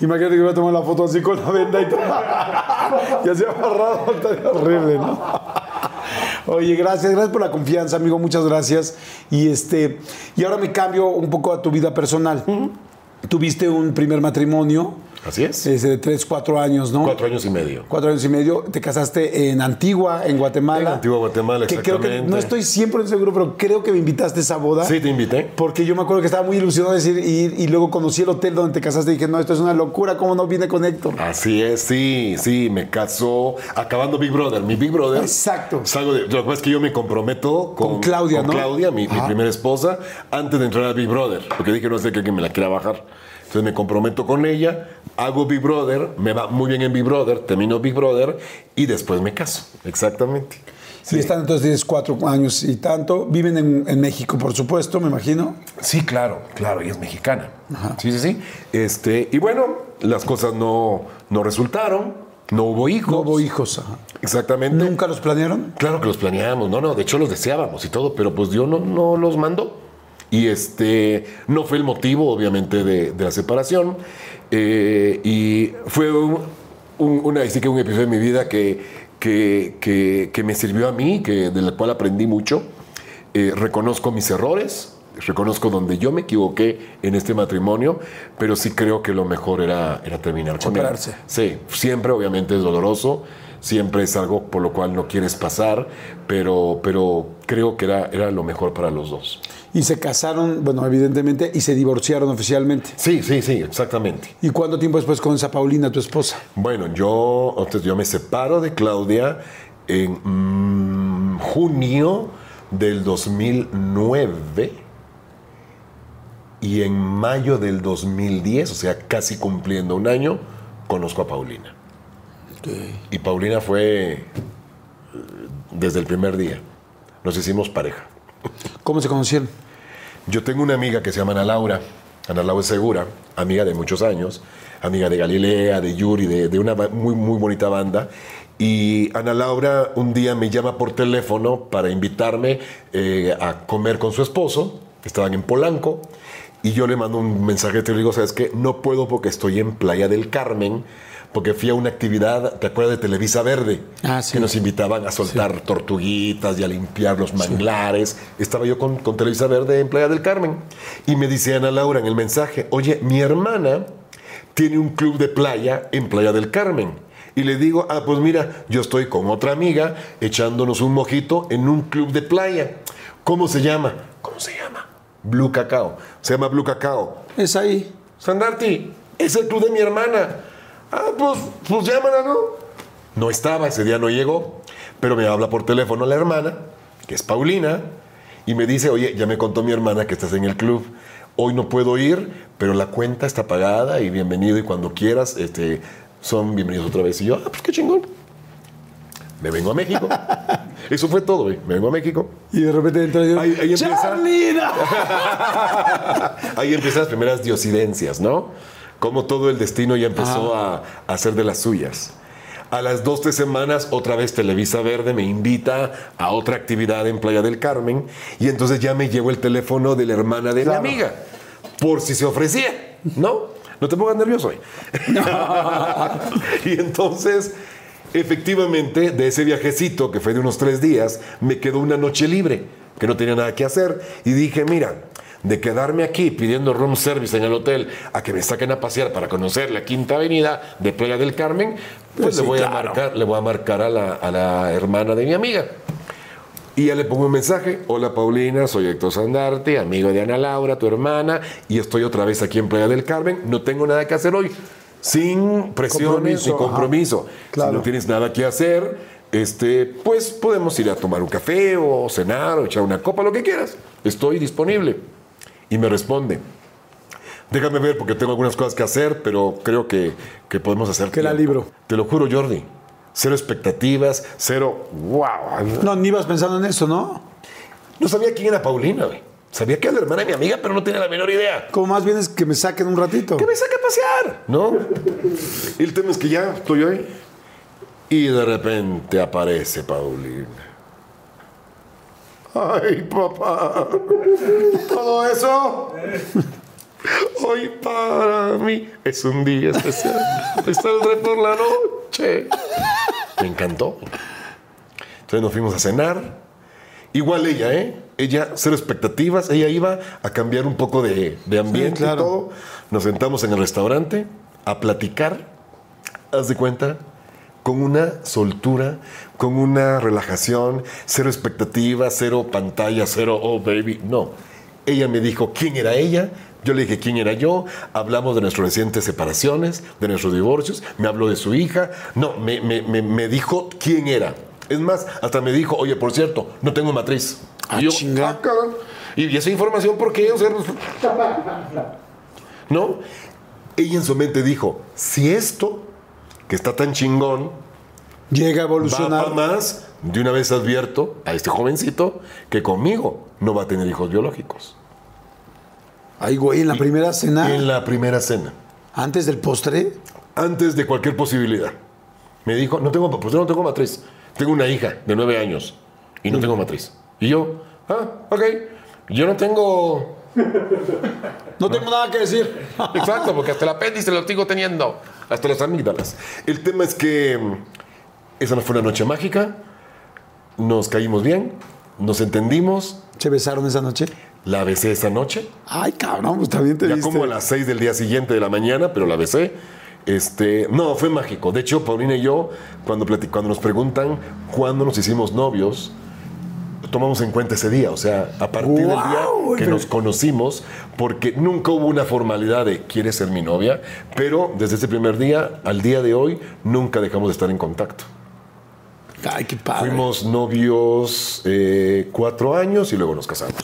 Speaker 1: Imagínate que voy a tomar la foto así con la venda y todo. Y así amarrado. Estaría horrible, ¿no? Oye, gracias, gracias por la confianza, amigo. Muchas gracias. Y este, y ahora me cambio un poco a tu vida personal. Tuviste un primer matrimonio,
Speaker 2: Así es.
Speaker 1: ese de 3, 4 años, ¿no?
Speaker 2: Cuatro años y medio.
Speaker 1: Cuatro años y medio. Te casaste en Antigua, en Guatemala.
Speaker 2: En Antigua, Guatemala,
Speaker 1: que creo que
Speaker 2: exactamente.
Speaker 1: No estoy siempre seguro, pero creo que me invitaste a esa boda.
Speaker 2: Sí, te invité.
Speaker 1: Porque yo me acuerdo que estaba muy ilusionado de decir, ir, y luego conocí el hotel donde te casaste y dije, no, esto es una locura, ¿cómo no vine con Héctor?
Speaker 2: Así es, sí, sí, me casó acabando Big Brother. Mi Big Brother.
Speaker 1: Exacto.
Speaker 2: Salgo de, lo que pasa es que yo me comprometo con,
Speaker 1: Con Claudia,
Speaker 2: con
Speaker 1: ¿no?
Speaker 2: Claudia, mi, primera esposa, antes de entrar a Big Brother. Porque dije, no sé que alguien me la quiera bajar. Entonces me comprometo con ella, hago Big Brother, me va muy bien en Big Brother, termino Big Brother y después me caso. Exactamente.
Speaker 1: Y están entonces tienes cuatro años y tanto. Viven en, en México, por supuesto, me imagino.
Speaker 2: Sí, claro, claro, ella es mexicana. Sí, sí, sí. Este, y bueno, las cosas no, no resultaron, no hubo hijos.
Speaker 1: No hubo hijos. ajá.
Speaker 2: Exactamente.
Speaker 1: ¿Nunca los planearon?
Speaker 2: Claro que los planeábamos, no, no, de hecho los deseábamos y todo, pero pues Dios no, no los mandó. Y este no fue el motivo, obviamente, de, de la separación. Eh, y fue un, un- una, sí que un episodio de mi vida que, que, que- que me sirvió a mí, que, de la cual aprendí mucho. Eh, reconozco mis errores, reconozco donde yo me equivoqué en este matrimonio, pero sí creo que lo mejor era, era terminar con él. Sí, siempre obviamente es doloroso, siempre es algo por lo cual no quieres pasar, pero, pero creo que era, era lo mejor para los dos.
Speaker 1: Y se casaron, bueno, evidentemente, y se divorciaron oficialmente.
Speaker 2: Sí, sí, sí, exactamente.
Speaker 1: ¿Y cuánto tiempo después conoces a Paulina, tu esposa?
Speaker 2: Bueno, yo, entonces yo me separo de Claudia en mm, junio del 2009 y en mayo del 2010, o sea, casi cumpliendo un año, conozco a Paulina. Y Paulina fue eh, desde el primer día. Nos hicimos pareja.
Speaker 1: ¿Cómo se conocieron?
Speaker 2: Yo tengo una amiga que se llama Ana Laura. Ana Laura es segura, amiga de muchos años, amiga de Galilea, de Yuri, de, de una muy, muy bonita banda. Y Ana Laura un día me llama por teléfono para invitarme eh, a comer con su esposo. Estaban en Polanco. Y yo le mando un mensaje y le digo, ¿sabes qué? No puedo porque estoy en Playa del Carmen, porque fui a una actividad, ¿te acuerdas de Televisa Verde?
Speaker 1: Ah, sí.
Speaker 2: Que nos invitaban a soltar tortuguitas y a limpiar los manglares. Estaba yo con, con Televisa Verde en Playa del Carmen. Y me dice Ana Laura en el mensaje, oye, mi hermana tiene un club de playa en Playa del Carmen. Y le digo, ah, pues mira, yo estoy con otra amiga echándonos un mojito en un club de playa. ¿Cómo se llama? ¿Cómo se llama? Blue Cacao. Se llama Blue Cacao.
Speaker 1: Es ahí.
Speaker 2: Sandarti, es el club de mi hermana. Ah, pues, pues llámala, ¿no? No estaba, ese día no llegó, pero me habla por teléfono la hermana, que es Paulina, y me dice, oye, ya me contó mi hermana que estás en el club. Hoy no puedo ir, pero la cuenta está pagada y bienvenido y cuando quieras, este, son bienvenidos otra vez. Y yo, ah, pues qué chingón. Me vengo a México. Eso fue todo, güey. Me vengo a México.
Speaker 1: Y de repente entra y dice,
Speaker 2: Ahí- ahí empieza. Ahí empiezan las primeras diosidencias, ¿no? Como todo el destino ya empezó a, a hacer de las suyas. A las dos, tres semanas, otra vez Televisa Verde me invita a otra actividad en Playa del Carmen y entonces ya me llevo el teléfono de la hermana de
Speaker 1: Claro.
Speaker 2: mi amiga, por si se ofrecía, ¿no? No te pongas nervioso. ¿eh? y entonces, efectivamente, de ese viajecito que fue de unos tres días, me quedó una noche libre, que no tenía nada que hacer, y dije, mira, de quedarme aquí pidiendo room service en el hotel a que me saquen a pasear para conocer la Quinta Avenida de Playa del Carmen, pues,
Speaker 1: Pues
Speaker 2: le,
Speaker 1: sí,
Speaker 2: voy a marcar, le voy a marcar a la, a la hermana de mi amiga. Y ya le pongo un mensaje. Hola Paulina, soy Héctor Sandarte, amigo de Ana Laura, tu hermana, y estoy otra vez aquí en Playa del Carmen. No tengo nada que hacer hoy. Sin presiones ni compromiso.
Speaker 1: Claro.
Speaker 2: Si no tienes nada que hacer, este, pues podemos ir a tomar un café o cenar o echar una copa, lo que quieras. Estoy disponible. Y me responde. Déjame ver porque tengo algunas cosas que hacer, pero creo que, que podemos hacer.
Speaker 1: Que la
Speaker 2: tiempo".
Speaker 1: libro.
Speaker 2: Te lo juro, Jordi. Cero expectativas, cero. ¡Wow!
Speaker 1: No, ni ibas pensando en eso, ¿no?
Speaker 2: No sabía quién era Paulina, güey. Sabía que era la hermana de mi amiga, pero no tenía la menor idea.
Speaker 1: Como más bien es que me saquen un ratito.
Speaker 2: Que me saque a pasear, ¿no? Y el tema es que ya estoy ahí. Y de repente aparece Paulina. Ay, papá. Todo eso. Hoy para mí es un día especial. Hoy saldré por la noche. Me encantó. Entonces nos fuimos a cenar. Igual ella, ¿eh? Ella, cero expectativas. Ella iba a cambiar un poco de, de ambiente
Speaker 1: Sí, claro.
Speaker 2: y todo. Nos sentamos en el restaurante a platicar. Haz de cuenta, con una soltura, con una relajación, cero expectativas, cero pantalla, cero, oh baby. No. Ella me dijo quién era ella. Yo le dije quién era yo. Hablamos de nuestras recientes separaciones, de nuestros divorcios. Me habló de su hija. No, me, me- me- me dijo quién era. Es más, hasta me dijo, oye, por cierto, no tengo matriz.
Speaker 1: Ah,
Speaker 2: Y yo. "Ah, cabrón". Y, y esa información, ¿por qué? O sea, ¿no? Ella en su mente dijo, si esto, que está tan chingón,
Speaker 1: Llega a
Speaker 2: va
Speaker 1: evolucionar.
Speaker 2: más, de una vez advierto a este jovencito que conmigo no va a tener hijos biológicos.
Speaker 1: Ay, güey, en la primera cena,
Speaker 2: En la primera cena,
Speaker 1: antes del postre.
Speaker 2: antes de cualquier posibilidad, me dijo, no tengo, pues yo no tengo matriz, tengo una hija de nueve años y no tengo matriz. Y yo, ah, ok, yo no tengo
Speaker 1: No tengo nada que decir.
Speaker 2: Exacto, porque hasta el apéndice lo sigo teniendo. Hasta las amígdalas. El tema es que mm, esa no fue una noche mágica. Nos caímos bien, nos entendimos.
Speaker 1: ¿Se besaron esa noche?
Speaker 2: La besé esa noche.
Speaker 1: Ay, cabrón, pues también te
Speaker 2: Ya
Speaker 1: viste.
Speaker 2: como a las 6 del día siguiente de la mañana, pero la besé. Este, no, fue mágico. De hecho, Paulina y yo, cuando, cuando nos preguntan cuándo nos hicimos novios, tomamos en cuenta ese día. O sea, a partir del día que
Speaker 1: pero-
Speaker 2: nos conocimos, porque nunca hubo una formalidad de ¿quieres ser mi novia? Pero desde ese primer día al día de hoy, nunca dejamos de estar en contacto.
Speaker 1: Ay, qué padre.
Speaker 2: Fuimos novios eh, cuatro años y luego nos casamos.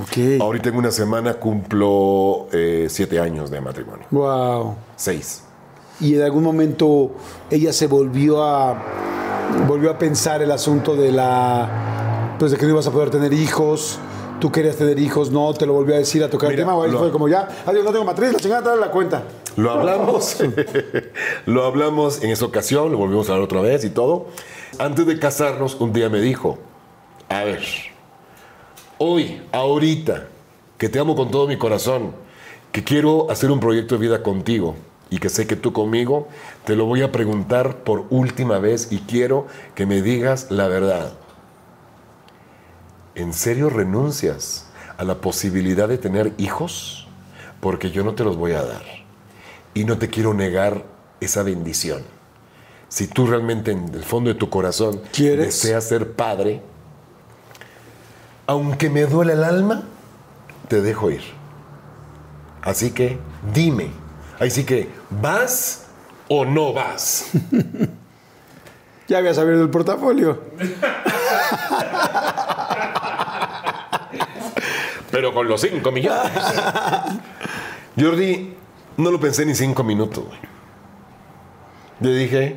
Speaker 1: Ok.
Speaker 2: Ahorita en una semana cumplo eh, siete años de matrimonio.
Speaker 1: Wow.
Speaker 2: Seis.
Speaker 1: Y en algún momento ella se volvió a volvió a pensar el asunto de la pues de que no ibas a poder tener hijos. Tú querías tener hijos, no, te lo volvió a decir a tocar el tema, o
Speaker 2: lo-
Speaker 1: fue como ya, adiós, no tengo matriz, la chingada, dale la cuenta.
Speaker 2: Lo hablamos, lo hablamos en esa ocasión, lo volvimos a hablar otra vez y todo. Antes de casarnos, un día me dijo, a ver, hoy, ahorita, que te amo con todo mi corazón, que quiero hacer un proyecto de vida contigo y que sé que tú conmigo, te lo voy a preguntar por última vez y quiero que me digas la verdad. ¿En serio renuncias a la posibilidad de tener hijos? Porque yo no te los voy a dar. Y no te quiero negar esa bendición. Si tú realmente en el fondo de tu corazón
Speaker 1: ¿Quieres?
Speaker 2: deseas ser padre, aunque me duele el alma, te dejo ir. Así que dime. Así que, ¿vas o no vas?
Speaker 1: Ya habías abierto el portafolio.
Speaker 2: Pero con los 5 millones. Jordi, no lo pensé ni cinco minutos, güey. Le dije,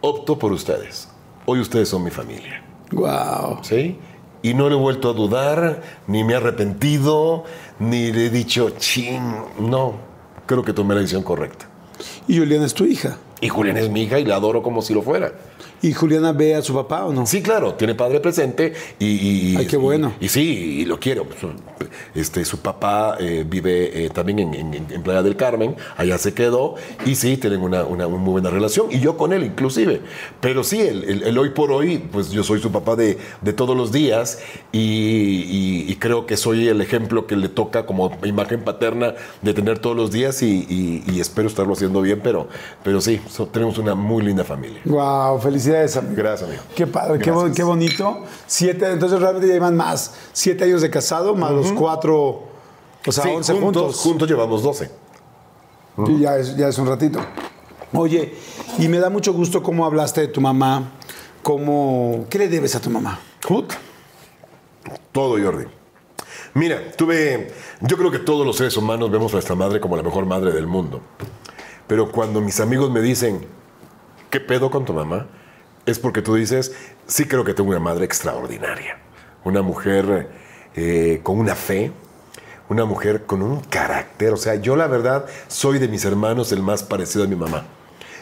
Speaker 2: opto por ustedes. Hoy ustedes son mi familia.
Speaker 1: Wow.
Speaker 2: ¿Sí? Y no le he vuelto a dudar, ni me he arrepentido, ni le he dicho, ching. No, creo que tomé la decisión correcta.
Speaker 1: Y Juliana es tu hija.
Speaker 2: Y Julián es mi hija y la adoro como si lo fuera.
Speaker 1: ¿Y Juliana ve a su papá o no?
Speaker 2: Sí, claro, tiene padre presente y... y-
Speaker 1: Ay, qué bueno.
Speaker 2: Y, y sí, y lo quiero. Su- Este, su papá eh, vive eh, también en, en- en Playa del Carmen, allá se quedó y sí, tienen una, una muy buena relación y yo con él inclusive. Pero sí, el, el- el hoy por hoy, pues yo soy su papá de, de todos los días y, y- y creo que soy el ejemplo que le toca como imagen paterna de tener todos los días y espero estarlo haciendo bien, pero, pero sí, so- tenemos una muy linda familia.
Speaker 1: Wow, felicidades, amigo.
Speaker 2: Gracias, amigo.
Speaker 1: Qué padre, qué, bo-
Speaker 2: Gracias.
Speaker 1: qué bonito. Siete, entonces realmente ya llevan más. Siete años de casado, más los cuatro, o sea,
Speaker 2: Sí,
Speaker 1: once
Speaker 2: juntos,
Speaker 1: juntos.
Speaker 2: juntos llevamos 12.
Speaker 1: Y ya es, ya es un ratito. Oye, y me da mucho gusto cómo hablaste de tu mamá, cómo... ¿Qué le debes a tu mamá?
Speaker 2: Puta. Todo, Jordi. Mira, tuve. Yo creo que todos los seres humanos vemos a nuestra madre como la mejor madre del mundo. Pero cuando mis amigos me dicen, ¿qué pedo con tu mamá? Es porque tú dices, sí creo que tengo una madre extraordinaria. Una mujer eh, con una fe, una mujer con un carácter. O sea, yo la verdad soy de mis hermanos el más parecido a mi mamá.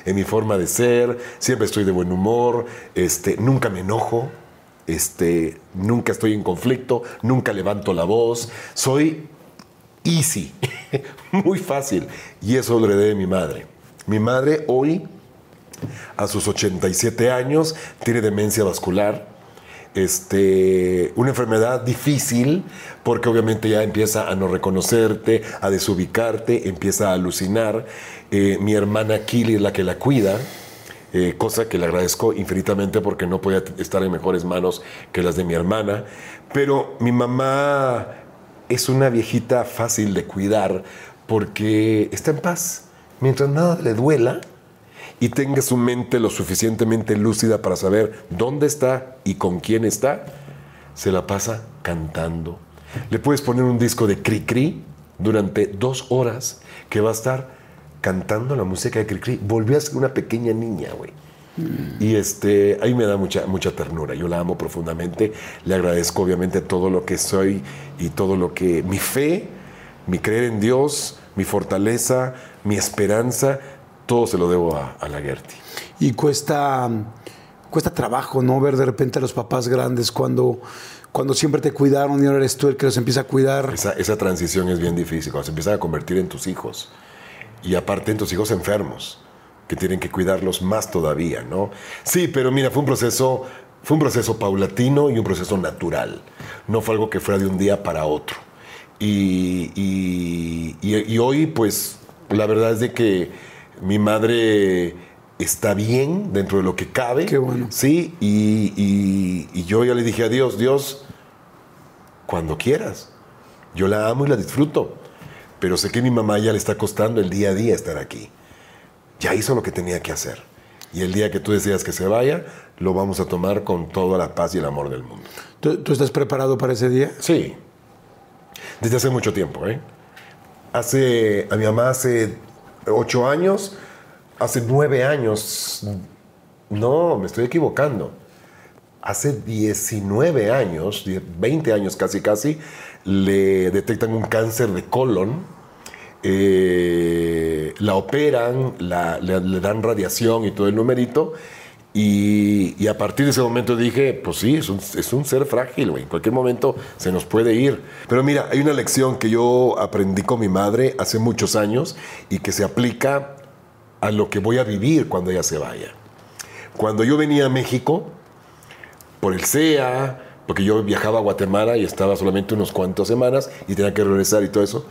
Speaker 2: En mi forma de ser, siempre estoy de buen humor, este, nunca me enojo, este, nunca estoy en conflicto, nunca levanto la voz. Soy easy, muy fácil. Y eso lo heredé de mi madre. Mi madre hoy, a sus 87 años, tiene demencia vascular. Este, una enfermedad difícil porque obviamente ya empieza a no reconocerte, a desubicarte, empieza a alucinar. Eh, mi hermana Kili es la que la cuida, eh, cosa que le agradezco infinitamente porque no podía estar en mejores manos que las de mi hermana. Pero mi mamá es una viejita fácil de cuidar porque está en paz. Mientras nada le duela y tenga su mente lo suficientemente lúcida para saber dónde está y con quién está, se la pasa cantando. Le puedes poner un disco de Cri-Cri durante dos horas que va a estar cantando la música de Cri-Cri. Volvió a ser una pequeña niña, güey. Y este, ahí me da mucha, mucha ternura. Yo la amo profundamente. Le agradezco obviamente todo lo que soy y todo lo que... Mi fe, mi creer en Dios, mi fortaleza, mi esperanza, todo se lo debo a, a la Gertie.
Speaker 1: Y cuesta, cuesta trabajo, ¿no? Ver de repente a los papás grandes cuando, cuando siempre te cuidaron y ahora eres tú el que los empieza a cuidar.
Speaker 2: Esa, esa transición es bien difícil, cuando se empiezan a convertir en tus hijos. Y aparte en tus hijos enfermos, que tienen que cuidarlos más todavía, ¿no? Sí, pero mira, fue un proceso, fue un proceso paulatino y un proceso natural. No fue algo que fuera de un día para otro. Y, y- y- y hoy, pues, la verdad es de que mi madre está bien dentro de lo que cabe.
Speaker 1: Qué bueno.
Speaker 2: Sí, y, y- y yo ya le dije a Dios, Dios, cuando quieras. Yo la amo y la disfruto, pero sé que mi mamá ya le está costando el día a día estar aquí. Ya hizo lo que tenía que hacer. Y el día que tú decidas que se vaya, lo vamos a tomar con toda la paz y el amor del mundo.
Speaker 1: ¿Tú, tú estás preparado para ese día?
Speaker 2: Sí. Desde hace mucho tiempo, ¿eh? Hace, a mi mamá hace ocho años, hace nueve años, no, me estoy equivocando. Hace 19 años, 10, 20 años casi casi, le detectan un cáncer de colon, eh, la operan, la- le dan radiación y todo el numerito, y, a partir de ese momento dije, pues sí, es un, es un ser frágil, güey. En cualquier momento se nos puede ir. Pero mira, hay una lección que yo aprendí con mi madre hace muchos años y que se aplica a lo que voy a vivir cuando ella se vaya. Cuando yo venía a México, por el CEA, porque yo viajaba a Guatemala y estaba solamente unos cuantas semanas y tenía que regresar y todo eso,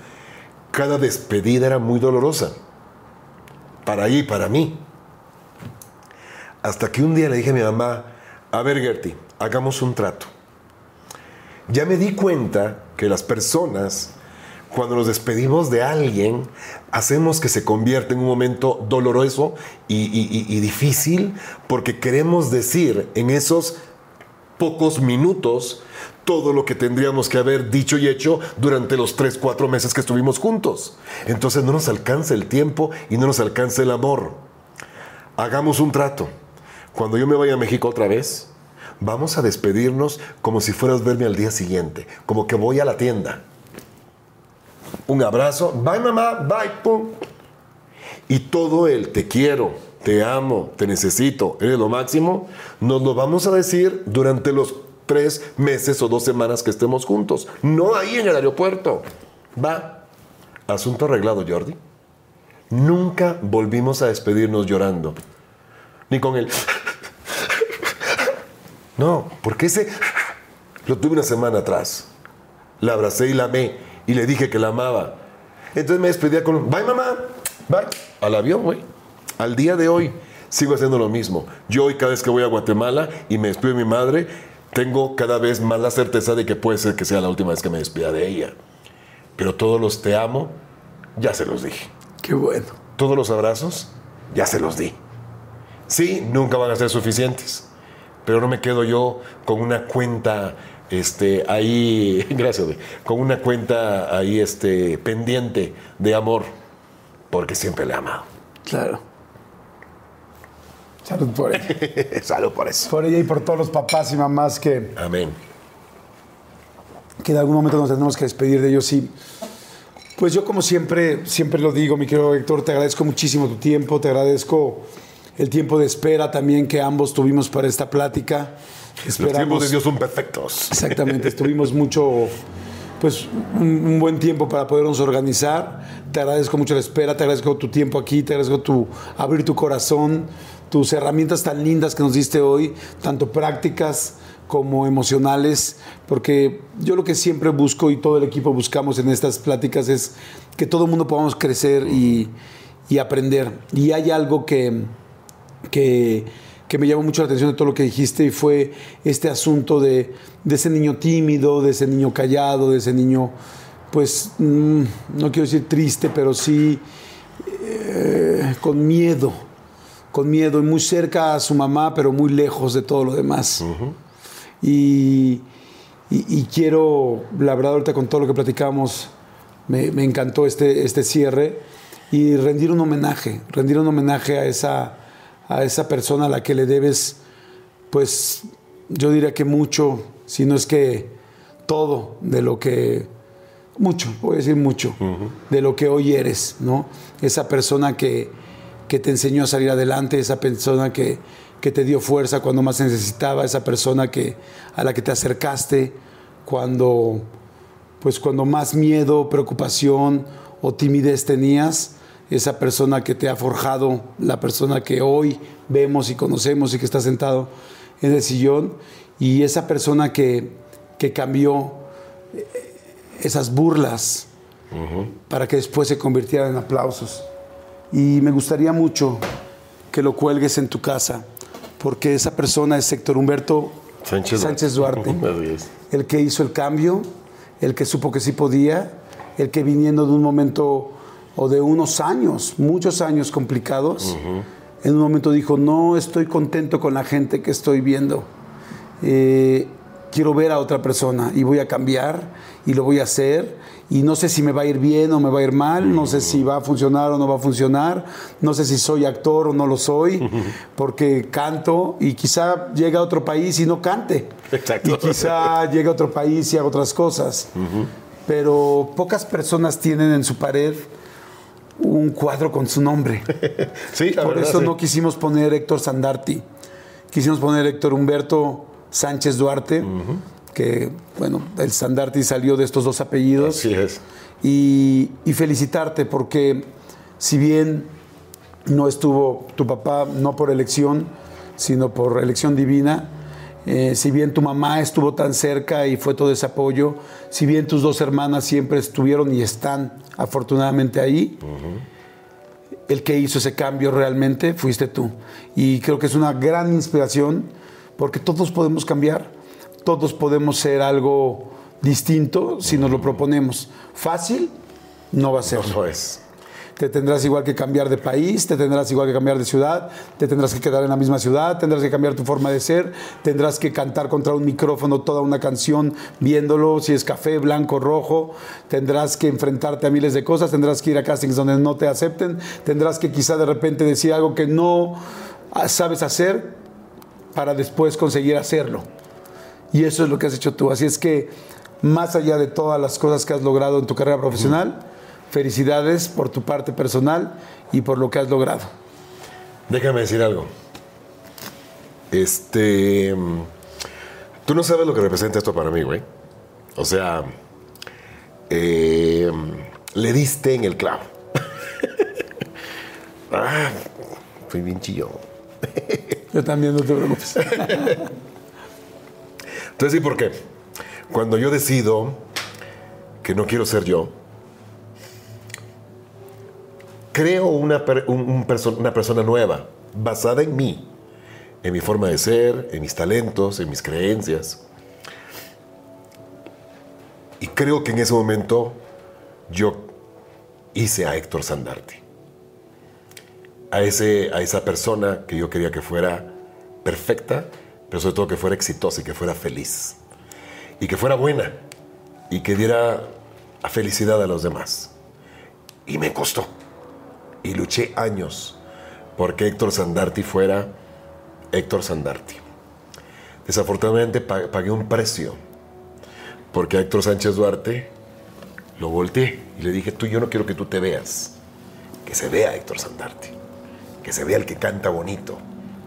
Speaker 2: cada despedida era muy dolorosa. Para ella y para mí. Hasta que un día le dije a mi mamá, a ver Gertie, hagamos un trato. Ya me di cuenta que las personas, cuando nos despedimos de alguien, hacemos que se convierta en un momento doloroso y, y- difícil porque queremos decir en esos pocos minutos todo lo que tendríamos que haber dicho y hecho durante los tres, cuatro meses que estuvimos juntos. Entonces no nos alcanza el tiempo y no nos alcanza el amor. Hagamos un trato. Cuando yo me vaya a México otra vez, vamos a despedirnos como si fueras verme al día siguiente, como que voy a la tienda. Un abrazo, bye mamá, bye, pum. Y todo el te quiero, te amo, te necesito, eres lo máximo, nos lo vamos a decir durante los tres meses o dos semanas que estemos juntos. No ahí en el aeropuerto. Va. Asunto arreglado, Jordi. Nunca volvimos a despedirnos llorando. Ni con el... No, porque ese lo tuve una semana atrás. La abracé y la amé y le dije que la amaba. Entonces me despedía con, bye mamá, bye, al avión, güey. Al día de hoy sigo haciendo lo mismo. Yo hoy cada vez que voy a Guatemala y me despido de mi madre, tengo cada vez más la certeza de que puede ser que sea la última vez que me despida de ella. Pero todos los te amo, ya se los dije.
Speaker 1: Qué bueno.
Speaker 2: Todos los abrazos, ya se los di. Sí, nunca van a ser suficientes, pero no me quedo yo con una cuenta este, ahí, gracias, con una cuenta ahí este, pendiente de amor, porque siempre le he amado.
Speaker 1: Claro. Salud por ella.
Speaker 2: Salud por eso.
Speaker 1: Por ella y por todos los papás y mamás que,
Speaker 2: Amén.
Speaker 1: que en algún momento nos tenemos que despedir de ellos. Y pues yo como siempre, siempre lo digo, mi querido Héctor, te agradezco muchísimo tu tiempo, te agradezco el tiempo de espera también que ambos tuvimos para esta plática.
Speaker 2: Los tiempos de
Speaker 1: Esperamos,
Speaker 2: Dios son perfectos.
Speaker 1: exactamente, estuvimos mucho, pues un, un buen tiempo para podernos organizar. Te agradezco mucho la espera, te agradezco tu tiempo aquí, te agradezco tu abrir tu corazón, tus herramientas tan lindas que nos diste hoy, tanto prácticas como emocionales, porque yo lo que siempre busco y todo el equipo buscamos en estas pláticas es que todo el mundo podamos crecer y, y aprender. Y hay algo que, que, que me llamó mucho la atención de todo lo que dijiste y fue este asunto de, de ese niño tímido, de ese niño callado, de ese niño, pues, mm, no quiero decir triste, pero sí eh, con miedo, con miedo y muy cerca a su mamá, pero muy lejos de todo lo demás. Y, y- y quiero, la verdad, ahorita con todo lo que platicamos, me, me encantó este, este cierre y rendir un homenaje, rendir un homenaje a esa, a esa persona a la que le debes, pues yo diría que mucho, si no es que todo de lo que, mucho, voy a decir mucho, de lo que hoy eres, ¿no? Esa persona que, que te enseñó a salir adelante, esa persona que, que te dio fuerza cuando más necesitaba, esa persona que, a la que te acercaste cuando, pues cuando más miedo, preocupación o timidez tenías, esa persona que te ha forjado, la persona que hoy vemos y conocemos y que está sentado en el sillón, y esa persona que, que cambió eh, esas burlas para que después se convirtieran en aplausos. Y me gustaría mucho que lo cuelgues en tu casa, porque esa persona es Héctor Humberto
Speaker 2: Sánchez,
Speaker 1: Duarte. El que hizo el cambio, el que supo que sí podía, el que viniendo de un momento o de unos años, muchos años complicados, en un momento dijo, no estoy contento con la gente que estoy viendo. Eh, quiero ver a otra persona y voy a cambiar y lo voy a hacer y no sé si me va a ir bien o me va a ir mal, no sé si va a funcionar o no va a funcionar, no sé si soy actor o no lo soy, porque canto y quizá llegue a otro país y no cante.
Speaker 2: Exacto.
Speaker 1: Y quizá llegue a otro país y haga otras cosas. Pero pocas personas tienen en su pared un cuadro con su nombre.
Speaker 2: Sí, la
Speaker 1: Por
Speaker 2: verdad,
Speaker 1: eso
Speaker 2: sí.
Speaker 1: no quisimos poner Héctor Sandarti. Quisimos poner Héctor Humberto Sánchez Duarte, que, bueno, el Sandarti salió de estos dos apellidos.
Speaker 2: Así es.
Speaker 1: Y, y felicitarte porque si bien no estuvo tu papá, no por elección, sino por elección divina, eh, si bien tu mamá estuvo tan cerca y fue todo ese apoyo, si bien tus dos hermanas siempre estuvieron y están afortunadamente ahí, el que hizo ese cambio realmente fuiste tú. Y creo que es una gran inspiración porque todos podemos cambiar, todos podemos ser algo distinto si nos lo proponemos. Fácil no va a ser.
Speaker 2: Es.
Speaker 1: Te tendrás igual que cambiar de país, te tendrás igual que cambiar de ciudad, te tendrás que quedar en la misma ciudad, tendrás que cambiar tu forma de ser, tendrás que cantar contra un micrófono toda una canción viéndolo, si es café, blanco, rojo, tendrás que enfrentarte a miles de cosas, tendrás que ir a castings donde no te acepten, tendrás que quizá de repente decir algo que no sabes hacer para después conseguir hacerlo. Y eso es lo que has hecho tú. Así es que, más allá de todas las cosas que has logrado en tu carrera profesional, felicidades por tu parte personal y por lo que has logrado.
Speaker 2: Déjame decir algo. Este. mm, Tú no sabes lo que representa esto para mí, güey. O sea. eh, le diste en el clavo. ah, fui bien chillón.
Speaker 1: Yo también, no te preocupes.
Speaker 2: Entonces, ¿sí por qué? Cuando yo decido que no quiero ser yo, creo una, una persona nueva, basada en mí, en mi forma de ser, en mis talentos, en mis creencias. Y creo que en ese momento yo hice a Héctor Sandarti. A, ese, a esa persona que yo quería que fuera perfecta, pero sobre todo que fuera exitosa y que fuera feliz. Y que fuera buena. Y que diera a felicidad a los demás. Y me costó. Y luché años porque Héctor Sandarti fuera Héctor Sandarti. Desafortunadamente pa- pagué un precio porque a Héctor Sánchez Duarte lo volteé y le dije, tú yo no quiero que tú te veas, que se vea Héctor Sandarti, que se vea el que canta bonito,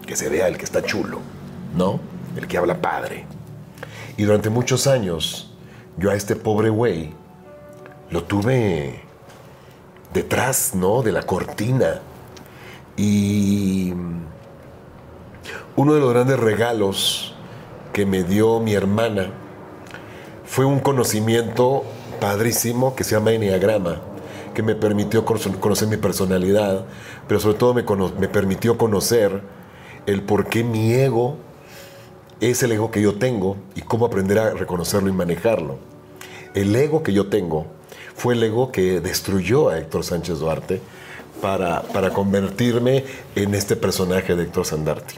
Speaker 2: que se vea el que está chulo, ¿no? El que habla padre. Y durante muchos años yo a este pobre güey lo tuve detrás, ¿no? De la cortina. Y uno de los grandes regalos que me dio mi hermana fue un conocimiento padrísimo que se llama Enneagrama, que me permitió cono- conocer mi personalidad, pero sobre todo me, me permitió conocer el por qué mi ego es el ego que yo tengo y cómo aprender a reconocerlo y manejarlo. El ego que yo tengo fue el ego que destruyó a Héctor Sánchez Duarte para, para convertirme en este personaje de Héctor Sandarti.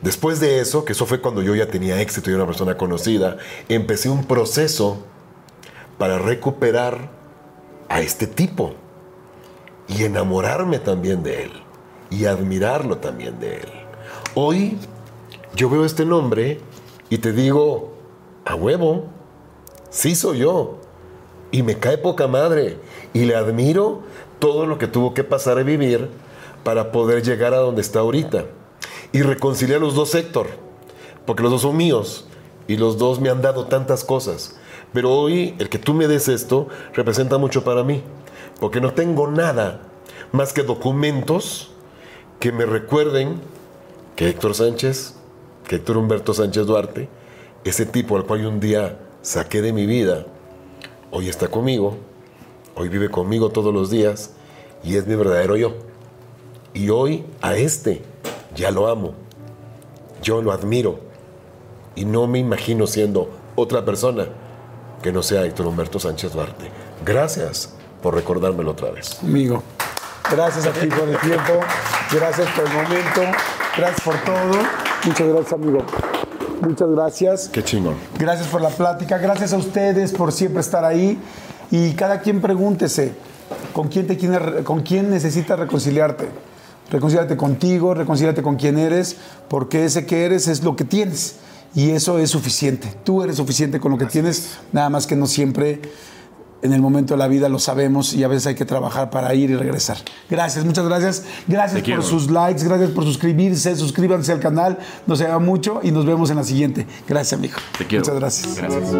Speaker 2: Después de eso, que eso fue cuando yo ya tenía éxito y era una persona conocida, empecé un proceso para recuperar a este tipo y enamorarme también de él y admirarlo también de él. Hoy yo veo este nombre y te digo, a huevo, sí soy yo. Y me cae poca madre. Y le admiro todo lo que tuvo que pasar a vivir para poder llegar a donde está ahorita. Y reconciliar los dos Héctor. Porque los dos son míos. Y los dos me han dado tantas cosas. Pero hoy el que tú me des esto representa mucho para mí. Porque no tengo nada más que documentos que me recuerden que Héctor Sánchez, que Héctor Humberto Sánchez Duarte, ese tipo al cual un día saqué de mi vida, hoy está conmigo, hoy vive conmigo todos los días y es mi verdadero yo. Y hoy a este ya lo amo, yo lo admiro y no me imagino siendo otra persona que no sea Héctor Humberto Sánchez Duarte. Gracias por recordármelo otra vez.
Speaker 1: Amigo, gracias a ti por el tiempo, gracias por el momento, gracias por todo. Muchas gracias, amigo. Muchas gracias.
Speaker 2: Qué chingón.
Speaker 1: Gracias por la plática, gracias a ustedes por siempre estar ahí y cada quien pregúntese con quién te quiere- con quién necesitas reconciliarte. Reconcíliate contigo, reconcíliate con quién eres, porque ese que eres es lo que tienes y eso es suficiente. Tú eres suficiente con lo que tienes, nada más que no siempre en el momento de la vida lo sabemos y a veces hay que trabajar para ir y regresar. Gracias, muchas gracias. Gracias por sus likes, gracias por suscribirse, suscríbanse al canal, nos ayuda mucho y nos vemos en la siguiente. Gracias, amigo.
Speaker 3: Te quiero.
Speaker 1: Muchas gracias.
Speaker 3: Gracias.